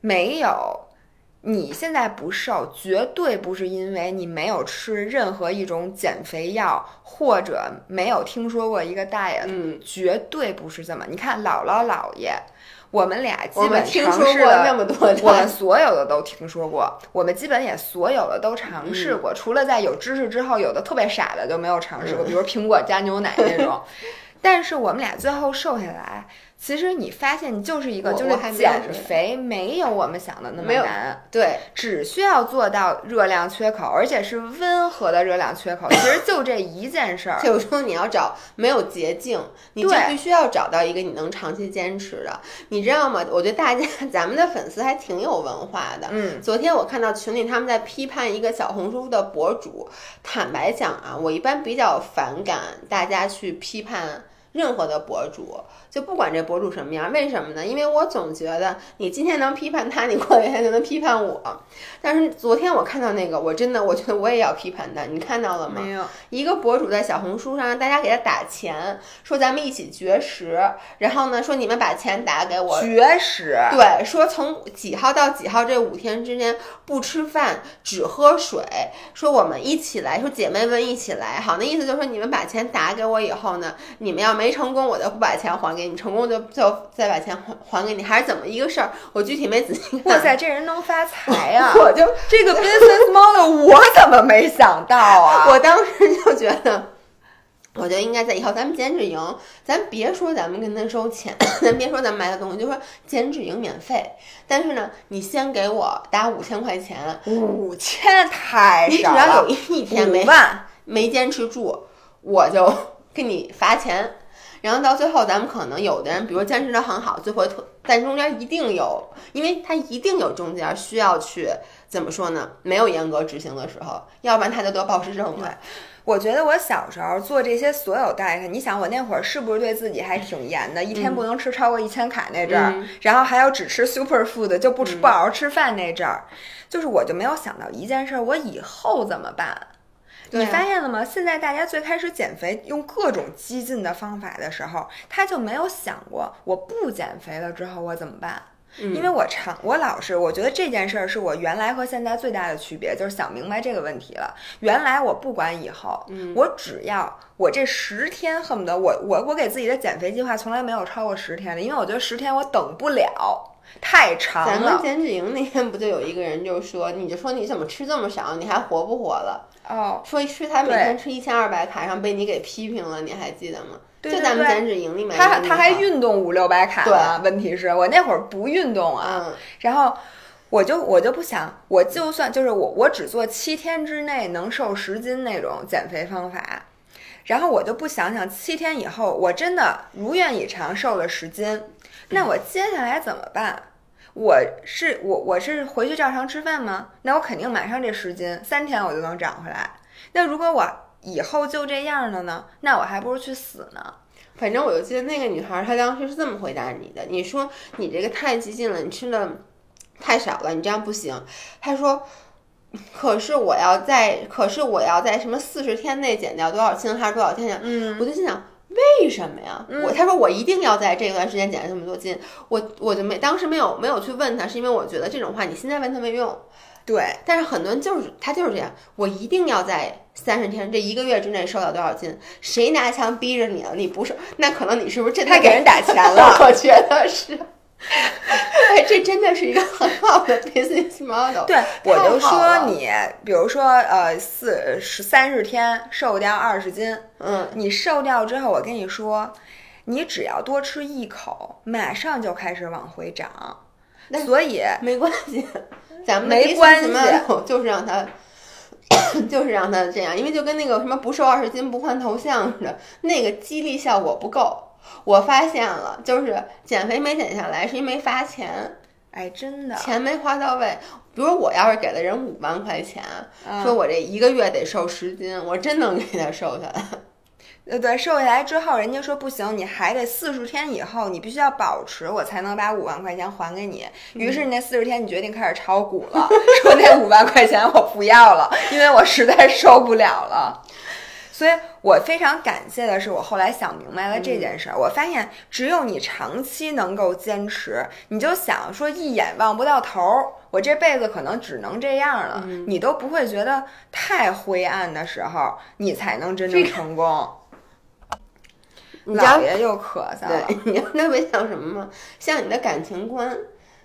S2: 没有，你现在不瘦，绝对不是因为你没有吃任何一种减肥药，或者没有听说过一个 diet，绝对不是这么。你看姥姥姥爷。我们俩基本尝试了
S1: 那么多，
S2: 我们所有的都听说过，我们基本也所有的都尝试过，除了在有知识之后，有的特别傻的就没有尝试过，比如苹果加牛奶那种。但是我们俩最后瘦下来。其实你发现，你就是一个，就是减肥没有我们想的那么难，
S1: 对，
S2: 只需要做到热量缺口，而且是温和的热量缺口。其实就这一件事儿，
S1: 就是说你要找没有捷径，你就必须要找到一个你能长期坚持的，你知道吗？我觉得大家 咱们的粉丝还挺有文化的。
S2: 嗯，
S1: 昨天我看到群里他们在批判一个小红书的博主，坦白讲啊，我一般比较反感大家去批判任何的博主。就不管这博主什么样，为什么呢？因为我总觉得你今天能批判他，你过两天就能批判我。但是昨天我看到那个，我真的我觉得我也要批判他。你看到了吗？
S2: 没有。
S1: 一个博主在小红书上让大家给他打钱，说咱们一起绝食，然后呢说你们把钱打给我。
S2: 绝食。
S1: 对，说从几号到几号这五天之间不吃饭，只喝水。说我们一起来，说姐妹们一起来。好，那意思就是说你们把钱打给我以后呢，你们要没成功，我就不把钱还给。你成功就就再把钱还还给你，还是怎么一个事儿？我具体没仔细看。
S2: 哇塞，这人能发财呀！
S1: 我就
S2: 这个 business model，我怎么没想到啊？
S1: 我当时就觉得，我觉得应该在以后咱们减脂营，咱别说咱们跟他收钱，咱别说咱们买的东西，就说减脂营免费。但是呢，你先给我打五千块钱，
S2: 五千太少
S1: 你只要有一天没没坚持住，我就。给你罚钱。然后到最后，咱们可能有的人，比如坚持的很好，最后但中间一定有，因为他一定有中间需要去怎么说呢？没有严格执行的时候，要不然他就得暴食症了。
S2: 我觉得我小时候做这些所有 diet，你想我那会儿是不是对自己还挺严的？一天不能吃超过一千卡那阵儿，然后还要只吃 super food，就不吃不好好吃饭那阵儿，就是我就没有想到一件事，我以后怎么办？你发现了吗？现在大家最开始减肥用各种激进的方法的时候，他就没有想过我不减肥了之后我怎么办？因为我常我老是我觉得这件事儿是我原来和现在最大的区别，就是想明白这个问题了。原来我不管以后，我只要我这十天恨不得我我我给自己的减肥计划从来没有超过十天的，因为我觉得十天我等不了。太长了。
S1: 咱们减脂营那天不就有一个人就说，你就说你怎么吃这么少，你还活不活了？
S2: 哦，
S1: 说吃他每天吃一千二百卡，然后被你给批评了，你还记得吗？
S2: 就
S1: 咱们减脂营里面，
S2: 他他还运动五六百卡
S1: 呢。
S2: 问题是我那会儿不运动啊，然后我就我就不想，我就算就是我我只做七天之内能瘦十斤那种减肥方法，然后我就不想想七天以后我真的如愿以偿瘦了十斤。那我接下来怎么办？我是我我是回去照常吃饭吗？那我肯定马上这十斤三天我就能长回来。那如果我以后就这样了呢？那我还不如去死呢。
S1: 反正我就记得那个女孩，她当时是这么回答你的：你说你这个太激进了，你吃的太少了，你这样不行。她说，可是我要在，可是我要在什么四十天内减掉多少斤，还是多少天？嗯，我就心想。为什么呀？我他说我一定要在这段时间减这么多斤，我我就没当时没有没有去问他，是因为我觉得这种话你现在问他没用。
S2: 对，
S1: 但是很多人就是他就是这样，我一定要在三十天这一个月之内瘦到多少斤？谁拿枪逼着你了？你不是？那可能你是不是这
S2: 他给人打钱了？
S1: 我觉得是。哎，这真的是一个很好的 business model。
S2: 对，我就说你，比如说，呃，四十三十天瘦掉二十斤，
S1: 嗯，
S2: 你瘦掉之后，我跟你说，你只要多吃一口，马上就开始往回长。所以
S1: 没关系，咱们
S2: 没关系，
S1: 就是让他，就是让他这样，因为就跟那个什么不瘦二十斤不换头像似的，那个激励效果不够。我发现了，就是减肥没减下来，是因为没发钱。
S2: 哎，真的，
S1: 钱没花到位。比如我要是给了人五万块钱，说我这一个月得瘦十斤，我真能给他瘦下来。
S2: 呃，对，瘦下来之后，人家说不行，你还得四十天以后，你必须要保持，我才能把五万块钱还给你。于是那四十天，你决定开始炒股了，说那五万块钱我不要了，因为我实在受不了了。所以我非常感谢的是，我后来想明白了这件事儿。我发现，只有你长期能够坚持，你就想说一眼望不到头儿，我这辈子可能只能这样了，你都不会觉得太灰暗的时候，你才能真正成功。老爷又咳嗽了。
S1: 你特别像什么吗？像你的感情观。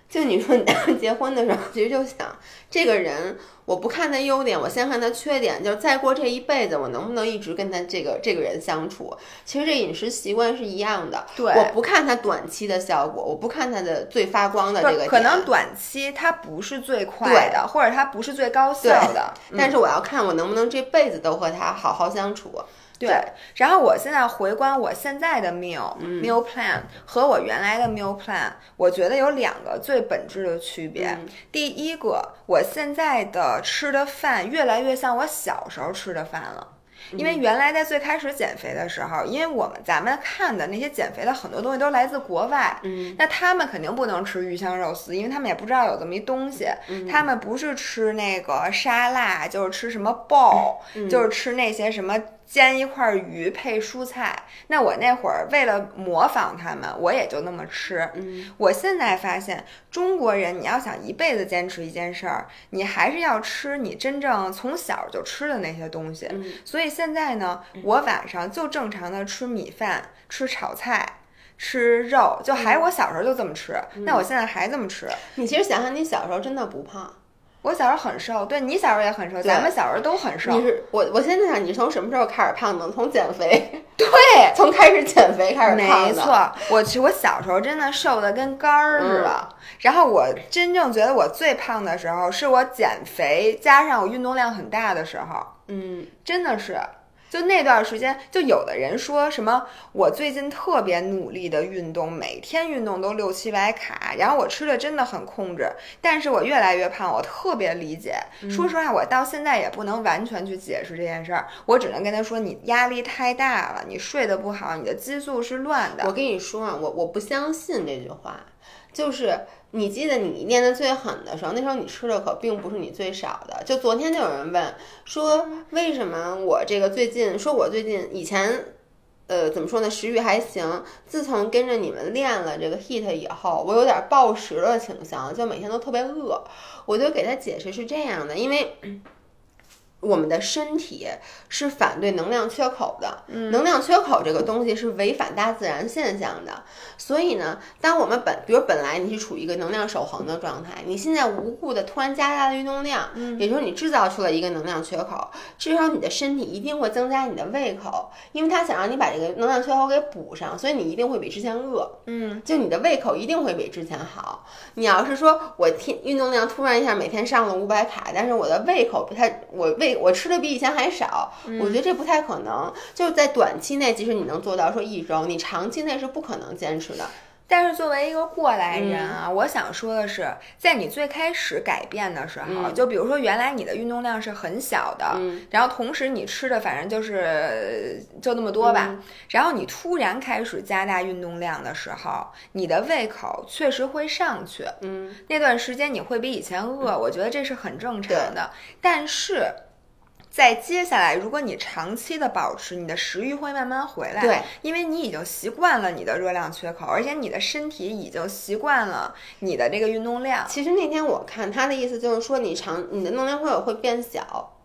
S1: 就你说你结婚的时候，其实就想这个人，我不看他优点，我先看他缺点。就是再过这一辈子，我能不能一直跟他这个这个人相处？其实这饮食习惯是一样的。
S2: 对，
S1: 我不看他短期的效果，我不看他的最发光的这个。
S2: 可能短期他不是最快的，或者他不是最高效的，
S1: 但是我要看我能不能这辈子都和他好好相处。
S2: 对，然后我现在回观我现在的 meal meal plan 和我原来的 meal plan，我觉得有两个最本质的区别。第一个，我现在的吃的饭越来越像我小时候吃的饭了。因为原来在最开始减肥的时候，因为我们咱们看的那些减肥的很多东西都来自国外，
S1: 嗯，
S2: 那他们肯定不能吃鱼香肉丝，因为他们也不知道有这么一东西。他们不是吃那个沙拉，就是吃什么 ball，就是吃那些什么。煎一块鱼配蔬菜，那我那会儿为了模仿他们，我也就那么吃。
S1: 嗯，
S2: 我现在发现中国人，你要想一辈子坚持一件事儿，你还是要吃你真正从小就吃的那些东西。所以现在呢，我晚上就正常的吃米饭、吃炒菜、吃肉，就还是我小时候就这么吃。那我现在还这么吃。
S1: 你其实想想，你小时候真的不胖。
S2: 我小时候很瘦，对你小时候也很瘦，咱们小时候都很瘦。
S1: 你是我，我现在想，你从什么时候开始胖的？从减肥，
S2: 对，
S1: 从开始减肥开始胖
S2: 的。没错，我去我小时候真的瘦的跟杆儿似的。然后我真正觉得我最胖的时候，是我减肥加上我运动量很大的时候。
S1: 嗯，
S2: 真的是。就那段时间，就有的人说什么，我最近特别努力的运动，每天运动都六七百卡，然后我吃的真的很控制，但是我越来越胖，我特别理解。说实话，我到现在也不能完全去解释这件事儿，我只能跟他说，你压力太大了，你睡得不好，你的激素是乱的。
S1: 我跟你说啊，我我不相信这句话，就是你记得你练得最狠的时候，那时候你吃的可并不是你最少的。就昨天就有人问说，为什么我这个最近说我最近以前，呃，怎么说呢，食欲还行，自从跟着你们练了这个 heat 以后，我有点暴食的倾向，就每天都特别饿。我就给他解释是这样的，因为。我们的身体是反对能量缺口的，能量缺口这个东西是违反大自然现象的。所以呢，当我们本，比如本来你是处于一个能量守恒的状态，你现在无故的突然加大了运动量，也就是你制造出了一个能量缺口，至少你的身体一定会增加你的胃口，因为它想让你把这个能量缺口给补上，所以你一定会比之前饿，
S2: 嗯，
S1: 就你的胃口一定会比之前好。你要是说我天运动量突然一下每天上了五百卡，但是我的胃口不太，我胃我吃的比以前还少，我觉得这不太可能。就是在短期内，即使你能做到说一周，你长期内是不可能坚持的。
S2: 但是作为一个过来人啊，我想说的是，在你最开始改变的时候，就比如说原来你的运动量是很小的，然后同时你吃的反正就是就那么多吧，然后你突然开始加大运动量的时候，你的胃口确实会上去，
S1: 嗯，
S2: 那段时间你会比以前饿，我觉得这是很正常的，但是。在接下来，如果你长期的保持，你的食欲会慢慢回来。
S1: 对，
S2: 因为你已经习惯了你的热量缺口，而且你的身体已经习惯了你的这个运动量。
S1: 其实那天我看他的意思就是说，你长你的能量会有会变小。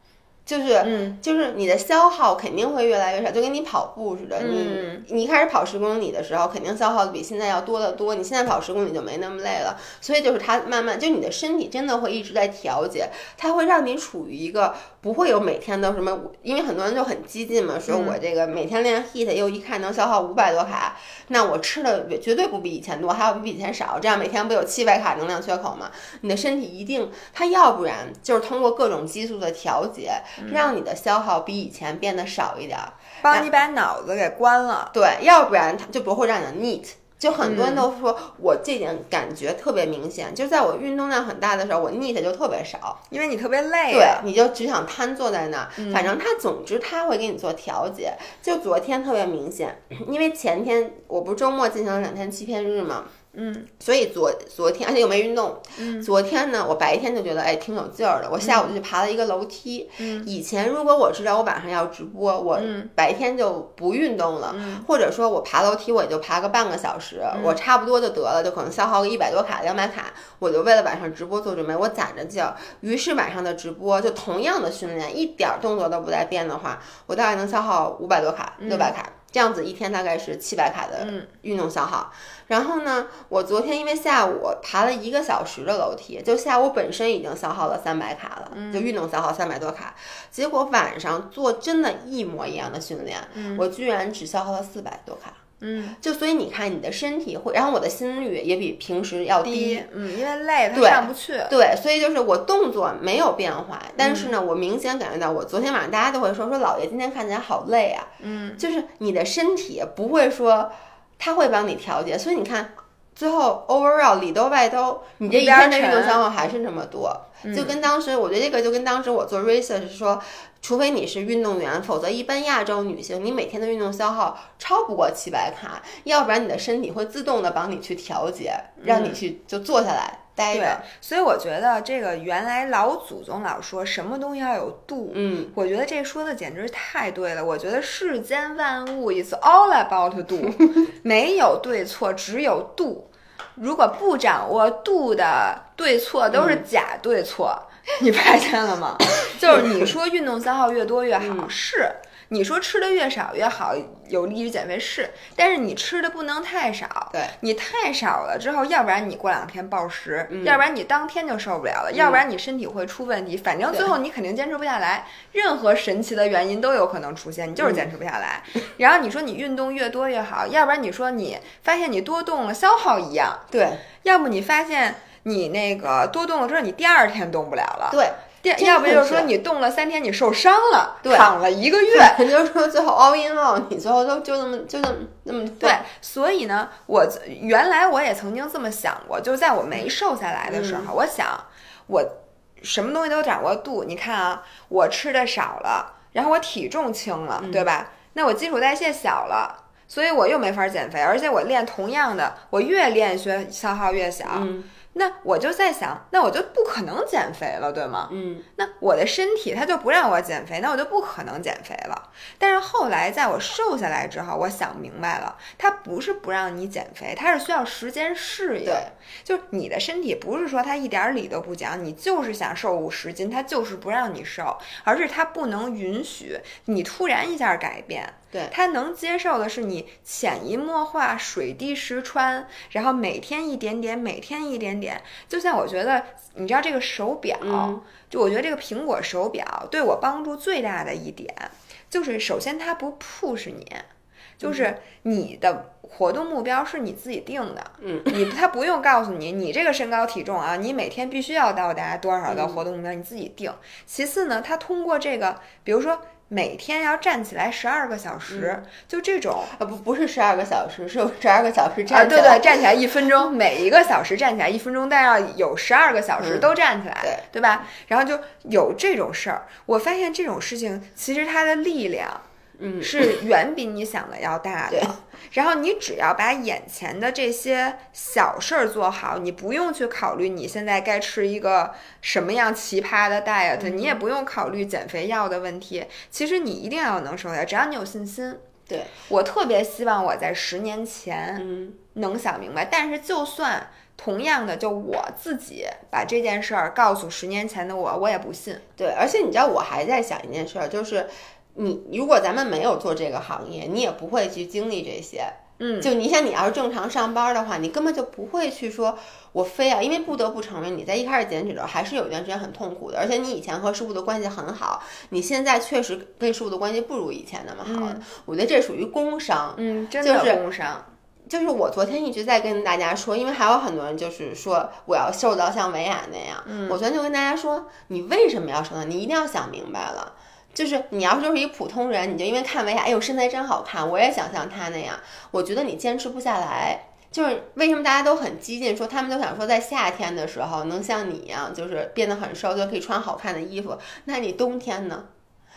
S1: 就是，
S2: 嗯，
S1: 就是你的消耗肯定会越来越少，就跟你跑步似的，
S2: 你
S1: 你一开始跑十公里的时候，肯定消耗的比现在要多得多。你现在跑十公里就没那么累了，所以就是它慢慢，就你的身体真的会一直在调节，它会让你处于一个不会有每天都什么，因为很多人就很激进嘛，说我这个每天练 HIT 又一看能消耗五百多卡，那我吃的绝对不比以前多，还要比以前少，这样每天不有七百卡能量缺口吗？你的身体一定，它要不然就是通过各种激素的调节。让你的消耗比以前变得少一点，
S2: 帮你把脑子给关了。
S1: 对，要不然它就不会让你 neat。就很多人都说我这点感觉特别明显，就在我运动量很大的时候，我 neat 就特别少，
S2: 因为你特别累。
S1: 对，你就只想瘫坐在那儿。反正他总之他会给你做调节。就昨天特别明显，因为前天我不是周末进行了两天欺骗日嘛。
S2: 嗯，
S1: 所以昨昨天而且又没运动。嗯，昨天呢，我白天就觉得哎挺有劲儿的，我下午就去爬了一个楼梯。
S2: 嗯，
S1: 以前如果我知道我晚上要直播，我白天就不运动了，或者说我爬楼梯我也就爬个半个小时，我差不多就得了，就可能消耗个一百多卡、两百卡，我就为了晚上直播做准备，我攒着劲儿。于是晚上的直播就同样的训练，一点动作都不带变的话，我大概能消耗五百多卡、六百卡。这样子一天大概是七百卡的运动消耗，然后呢，我昨天因为下午爬了一个小时的楼梯，就下午本身已经消耗了三百卡了，就运动消耗三百多卡，结果晚上做真的一模一样的训练，我居然只消耗了四百多卡。
S2: 嗯，
S1: 就所以你看，你的身体会，然后我的心率也比平时要
S2: 低，嗯，因为累，
S1: 它
S2: 上不去。
S1: 对，所以就是我动作没有变化，但是呢，我明显感觉到，我昨天晚上大家都会说说老爷今天看起来好累啊，
S2: 嗯，
S1: 就是你的身体不会说，他会帮你调节，所以你看最后 overall 里兜外兜，你这一天的运动消耗还是那么多，就跟当时我觉得这个就跟当时我做 research 说。除非你是运动员，否则一般亚洲女性，你每天的运动消耗超不过七百卡，要不然你的身体会自动的帮你去调节，让你去就坐下来待着。
S2: 所以我觉得这个原来老祖宗老说什么东西要有度，
S1: 嗯，
S2: 我觉得这说的简直太对了。我觉得世间万物 is all about 度，没有对错，只有度。如果不掌握度的对错，都是假对错。你发现了吗？就是你说运动消耗越多越好，是你说吃的越少越好，有利于减肥是，但是你吃的不能太少。
S1: 对，
S2: 你太少了之后，要不然你过两天暴食，要不然你当天就受不了了，要不然你身体会出问题。反正最后你肯定坚持不下来，任何神奇的原因都有可能出现，你就是坚持不下来。然后你说你运动越多越好，要不然你说你发现你多动了消耗一样，
S1: 对，
S2: 要不你发现。你那个多动了之后，你第二天动不了了。
S1: 对，
S2: 要不就是说你动了三天，你受伤了，
S1: 对，
S2: 躺了一个月，
S1: 就是说最后 all in all，你最后都就那么就那么那么
S2: 对。所以呢，我原来我也曾经这么想过，就在我没瘦下来的时候，我想我什么东西都掌握度。你看啊，我吃的少了，然后我体重轻了，对吧？那我基础代谢小了，所以我又没法减肥，而且我练同样的，我越练消消耗越小。那我就在想，那我就不可能减肥了，对吗？
S1: 嗯，
S2: 那我的身体它就不让我减肥，那我就不可能减肥了。但是后来在我瘦下来之后，我想明白了，它不是不让你减肥，它是需要时间适应。
S1: 对，
S2: 就是你的身体不是说它一点理都不讲，你就是想瘦五十斤，它就是不让你瘦，而是它不能允许你突然一下改变。
S1: 对，
S2: 他能接受的是你潜移默化、水滴石穿，然后每天一点点，每天一点点。就像我觉得，你知道这个手表，就我觉得这个苹果手表对我帮助最大的一点，就是首先它不 push 你，就是你的活动目标是你自己定的，
S1: 嗯，
S2: 你他不用告诉你，你这个身高体重啊，你每天必须要到达多少的活动目标，你自己定。其次呢，他通过这个，比如说。每天要站起来十二个小时，就这种
S1: 啊不不是十二个小时，是十二个小时站
S2: 啊对对，站起来一分钟，每一个小时站起来一分钟，但要有十二个小时都站起来，
S1: 对
S2: 对吧？然后就有这种事儿，我发现这种事情其实它的力量。
S1: 嗯，
S2: 是远比你想的要大的。然后你只要把眼前的这些小事儿做好，你不用去考虑你现在该吃一个什么样奇葩的 diet，你也不用考虑减肥药的问题。其实你一定要能瘦下来，只要你有信心。
S1: 对
S2: 我特别希望我在十年前
S1: 嗯
S2: 能想明白。但是就算同样的，就我自己把这件事儿告诉十年前的我，我也不信。
S1: 对，而且你知道我还在想一件事儿，就是。你如果咱们没有做这个行业，你也不会去经历这些。
S2: 嗯，
S1: 就你想，你要是正常上班的话，你根本就不会去说，我非要，因为不得不承认，你在一开始减脂的时候，还是有一段时间很痛苦的。而且你以前和师傅的关系很好，你现在确实跟师傅的关系不如以前那么好。我觉得这属于工伤。
S2: 嗯，真的工伤。
S1: 就是我昨天一直在跟大家说，因为还有很多人就是说我要瘦到像维亚那样。
S2: 嗯，
S1: 我昨天就跟大家说，你为什么要瘦呢？你一定要想明白了。就是你要是就是一普通人，你就因为看维亚，哎呦身材真好看，我也想像她那样。我觉得你坚持不下来。就是为什么大家都很激进，说他们都想说在夏天的时候能像你一样，就是变得很瘦，就可以穿好看的衣服。那你冬天呢？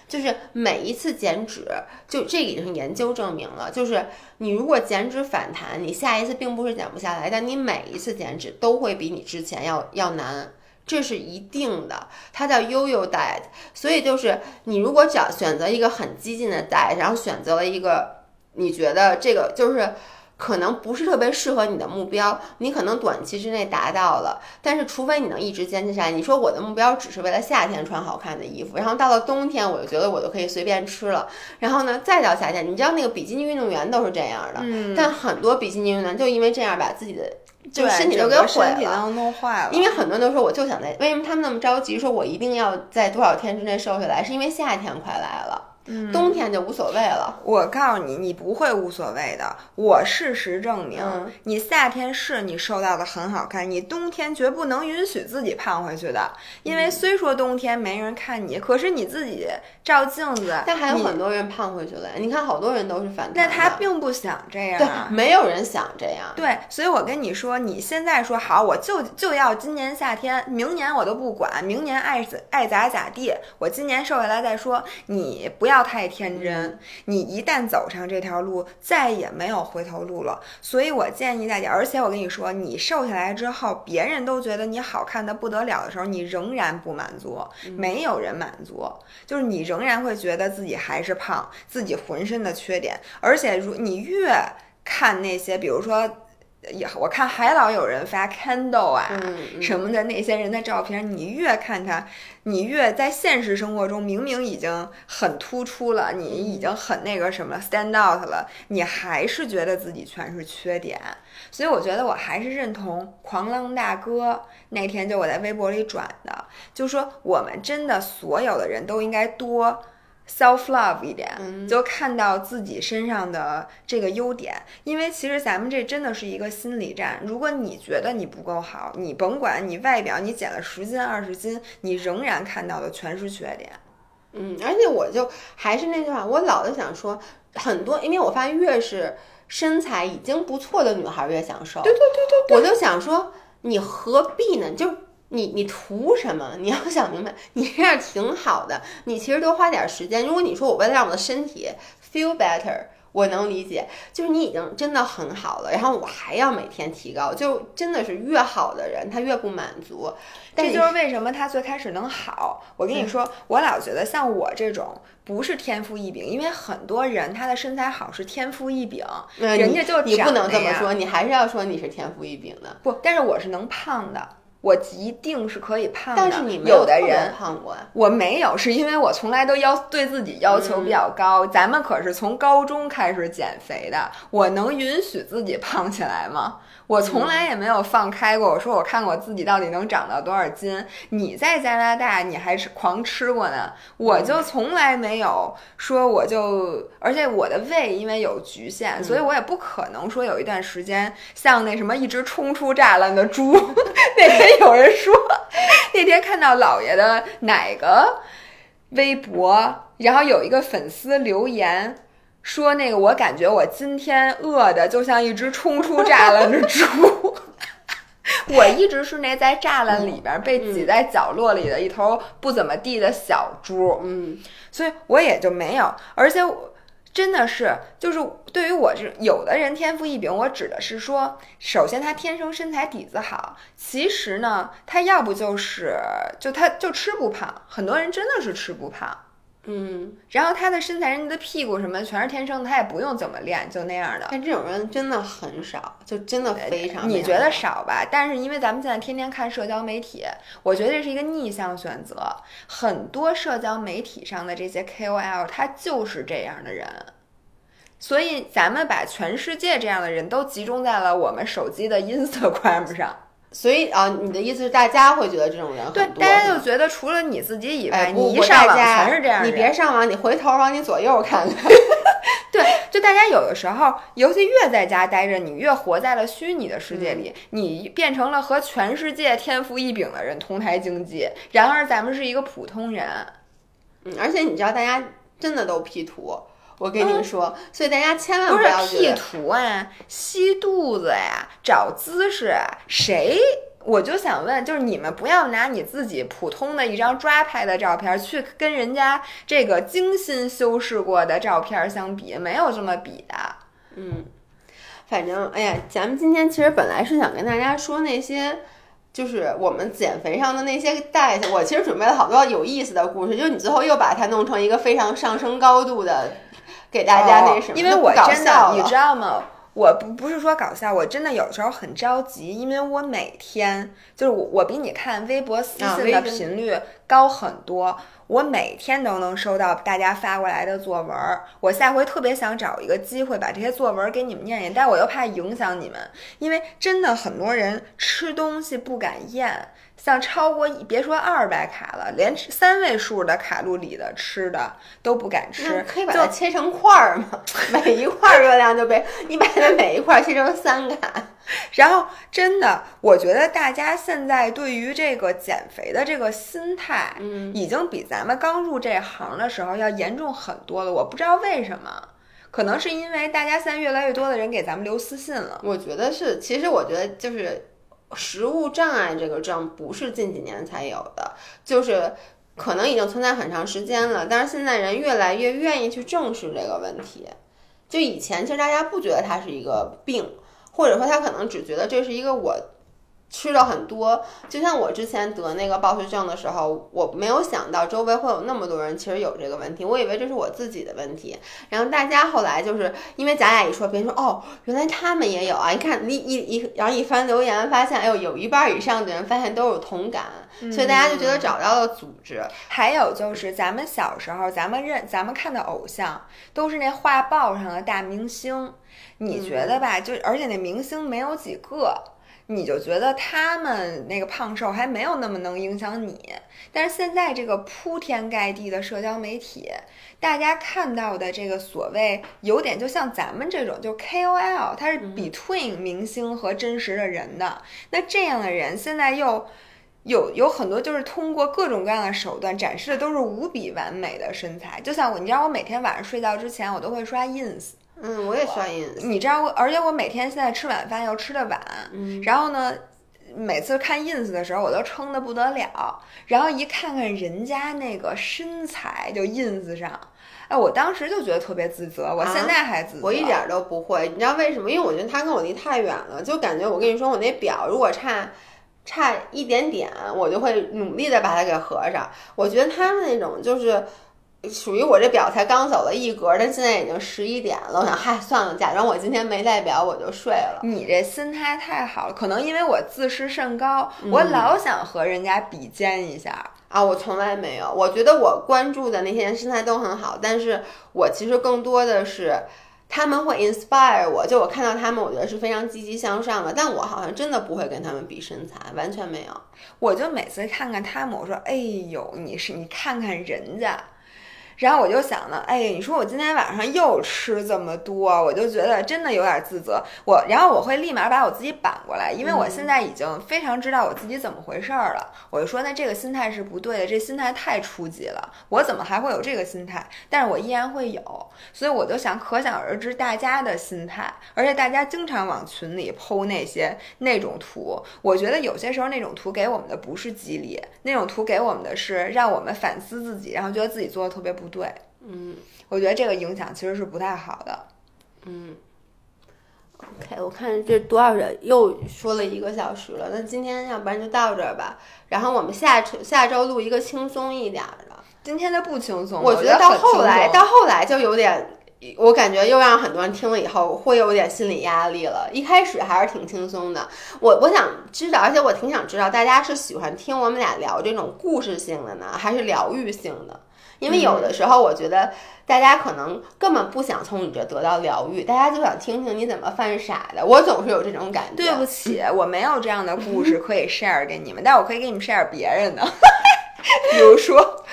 S1: 就是每一次减脂，就这已经研究证明了，就是你如果减脂反弹，你下一次并不是减不下来，但你每一次减脂都会比你之前要要难。这是一定的，它叫悠悠 diet，所以就是你如果找选择一个很激进的 diet，然后选择了一个你觉得这个就是可能不是特别适合你的目标，你可能短期之内达到了，但是除非你能一直坚持下来，你说我的目标只是为了夏天穿好看的衣服，然后到了冬天我就觉得我就可以随便吃了，然后呢再到夏天，你知道那个比基尼运动员都是这样的，但很多比基尼运动员就因为这样把自己的。就身体都给毁
S2: 了，弄坏了。
S1: 因为很多人都说，我就想在，为什么他们那么着急，说我一定要在多少天之内瘦下来？是因为夏天快来了。冬天就无所谓了。
S2: 我告诉你，你不会无所谓的。我事实证明，你夏天是你瘦到的很好看，你冬天绝不能允许自己胖回去的。因为虽说冬天没人看你，可是你自己照镜子，
S1: 但还有很多人胖回去了。你看，好多人都是反弹。
S2: 那他并不想这样。
S1: 对，没有人想这样。
S2: 对，所以我跟你说，你现在说好，我就就要今年夏天，明年我都不管，明年爱爱咋咋地。我今年瘦下来再说。你不要。不要太天真，你一旦走上这条路，再也没有回头路了。所以我建议大家，而且我跟你说，你瘦下来之后，别人都觉得你好看的不得了的时候，你仍然不满足，没有人满足，就是你仍然会觉得自己还是胖，自己浑身的缺点。而且，如你越看那些，比如说。也我看还老有人发 candle 啊什么的那些人的照片，你越看他，你越在现实生活中明明已经很突出了，你已经很那个什么 stand out 了，你还是觉得自己全是缺点。所以我觉得我还是认同狂浪大哥那天就我在微博里转的，就说我们真的所有的人都应该多。Self love 一点，就看到自己身上的这个优点。因为其实咱们这真的是一个心理战。如果你觉得你不够好，你甭管你外表你减了十斤二十斤，你仍然看到的全是缺点。
S1: 嗯，而且我就还是那句话，我老是想说，很多，因为我发现越是身材已经不错的女孩越想瘦。
S2: 对对对
S1: 对，我就想说，你何必呢？就。你你图什么？你要想明白，你这样挺好的。你其实多花点时间。如果你说我为了让我的身体 feel better，我能理解。就是你已经真的很好了，然后我还要每天提高，就真的是越好的人他越不满足。
S2: 这就是为什么他最开始能好。我跟你说，我老觉得像我这种不是天赋异禀，因为很多人他的身材好是天赋异禀，人家就
S1: 你不能这么说，你还是要说你是天赋异禀的。
S2: 不，但是我是能胖的。我一定是可以胖的，
S1: 但是你
S2: 有的人
S1: 胖过，
S2: 我没有，是因为我从来都要对自己要求比较高。咱们可是从高中开始减肥的，我能允许自己胖起来吗？我从来也没有放开过。我说我看我自己到底能长到多少斤。你在加拿大你还是狂吃过呢，我就从来没有说我就，而且我的胃因为有局限，所以我也不可能说有一段时间像那什么一直冲出栅栏的猪。那天 有人说，那天看到姥爷的哪个微博，然后有一个粉丝留言。说那个，我感觉我今天饿的就像一只冲出栅栏的猪。我一直是那在栅栏里边被挤在角落里的一头不怎么地的小猪。
S1: 嗯，
S2: 所以我也就没有。而且真的是，就是对于我这有的人天赋异禀，我指的是说，首先他天生身材底子好，其实呢，他要不就是就他就吃不胖。很多人真的是吃不胖。
S1: 嗯，
S2: 然后他的身材，人家的屁股什么全是天生的，他也不用怎么练，就那样的。
S1: 但这种人真的很少，就真的非常。
S2: 你觉得少吧？但是因为咱们现在天天看社交媒体，我觉得这是一个逆向选择。很多社交媒体上的这些 KOL，他就是这样的人，所以咱们把全世界这样的人都集中在了我们手机的 Instagram 上。
S1: 所以啊，你的意思是大家会觉得这种人很
S2: 多？对，大家就觉得除了你自己以外，你一上网全是这样。
S1: 你别上网，你回头往你左右看看。
S2: 对，就大家有的时候，尤其越在家待着，你越活在了虚拟的世界里，你变成了和全世界天赋异禀的人同台竞技。然而，咱们是一个普通人。
S1: 嗯，而且你知道，大家真的都 P 图。我跟你说，所以大家千万
S2: 不
S1: 要
S2: P 图啊，吸肚子呀，找姿势啊，谁？我就想问，就是你们不要拿你自己普通的一张抓拍的照片去跟人家这个精心修饰过的照片相比，没有这么比的。
S1: 嗯，反正，哎呀，咱们今天其实本来是想跟大家说那些，就是我们减肥上的那些代价。我其实准备了好多有意思的故事，就你最后又把它弄成一个非常上升高度的。给大家那什么，
S2: 因为我真的，你知道吗？我不不是说搞笑，我真的有时候很着急，因为我每天就是我我比你看微博私信的频率高很多，我每天都能收到大家发过来的作文，我下回特别想找一个机会把这些作文给你们念念，但我又怕影响你们，因为真的很多人吃东西不敢咽。像超过别说二百卡了，连三位数的卡路里的吃的都不敢吃，
S1: 可以把它切成块儿吗？每一块热量就被你把它每一块切成三卡，
S2: 然后真的，我觉得大家现在对于这个减肥的这个心态，
S1: 嗯，
S2: 已经比咱们刚入这行的时候要严重很多了。我不知道为什么，可能是因为大家现在越来越多的人给咱们留私信了。
S1: 我觉得是，其实我觉得就是。食物障碍这个症不是近几年才有的，就是可能已经存在很长时间了。但是现在人越来越愿意去正视这个问题。就以前其实大家不觉得它是一个病，或者说他可能只觉得这是一个我。吃了很多，就像我之前得那个暴食症的时候，我没有想到周围会有那么多人其实有这个问题，我以为这是我自己的问题。然后大家后来就是因为咱俩一说，别人说哦，原来他们也有啊！你看一一一，然后一翻留言，发现哎呦，有一半以上的人发现都有同感，所以大家就觉得找到了组织。
S2: 还有就是咱们小时候，咱们认咱们看的偶像都是那画报上的大明星，你觉得吧？就而且那明星没有几个。你就觉得他们那个胖瘦还没有那么能影响你。但是现在这个铺天盖地的社交媒体，大家看到的这个所谓有点就像咱们这种，就 KOL，它是 between 明星和真实的人的。那这样的人现在又有有很多，就是通过各种各样的手段展示的都是无比完美的身材。就像我，你知道，我每天晚上睡觉之前，我都会刷 ins。
S1: 嗯，我也刷 ins。
S2: 你知道我，而且我每天现在吃晚饭又吃的晚，然后呢？每次看 ins 的时候，我都撑得不得了，然后一看看人家那个身材，就 ins 上，哎，我当时就觉得特别自责，我现在还自责。
S1: 我一点都不会，你知道为什么？因为我觉得他跟我离太远了，就感觉我跟你说，我那表如果差差一点点，我就会努力的把它给合上。我觉得他们那种就是。属于我这表才刚走了一格，但现在已经十一点了。我想，嗨，算了，假装我今天没带表，我就睡了。
S2: 你这心态太好了，可能因为我自视甚高，我老想和人家比肩一下
S1: 啊。我从来没有，我觉得我关注的那些人身材都很好，但是我其实更多的是他们会 inspire 我，就我看到他们，我觉得是非常积极向上的。但我好像真的不会跟他们比身材，完全没有。
S2: 我就每次看看他们，我说，哎呦，你是你看看人家。然后我就想呢，哎，你说我今天晚上又吃这么多，我就觉得真的有点自责。我，然后我会立马把我自己扳过来，因为我现在已经非常知道我自己怎么回事儿了。我就说，那这个心态是不对的，这心态太初级了。我怎么还会有这个心态？但是我依然会有，所以我就想，可想而知大家的心态。而且大家经常往群里剖那些那种图，我觉得有些时候那种图给我们的不是激励，那种图给我们的是让我们反思自己，然后觉得自己做的特别不。不对，
S1: 嗯，
S2: 我觉得这个影响其实是不太好的，
S1: 嗯。OK，我看这多少人又说了一个小时了，那今天要不然就到这儿吧。然后我们下下周录一个轻松一点的。
S2: 今天的不轻松，
S1: 我
S2: 觉得
S1: 到后来到后来就有点，我感觉又让很多人听了以后会有点心理压力了。一开始还是挺轻松的，我我想知道，而且我挺想知道大家是喜欢听我们俩聊这种故事性的呢，还是疗愈性的？因为有的时候，我觉得大家可能根本不想从你这得到疗愈，大家就想听听你怎么犯傻的。我总是有这种感觉。
S2: 对不起，我没有这样的故事可以 share 给你们，但我可以给你们 share 别人的。比如说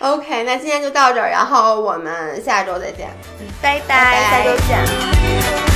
S1: ，OK，那今天就到这儿，然后我们下周再见，
S2: 拜拜，下周见。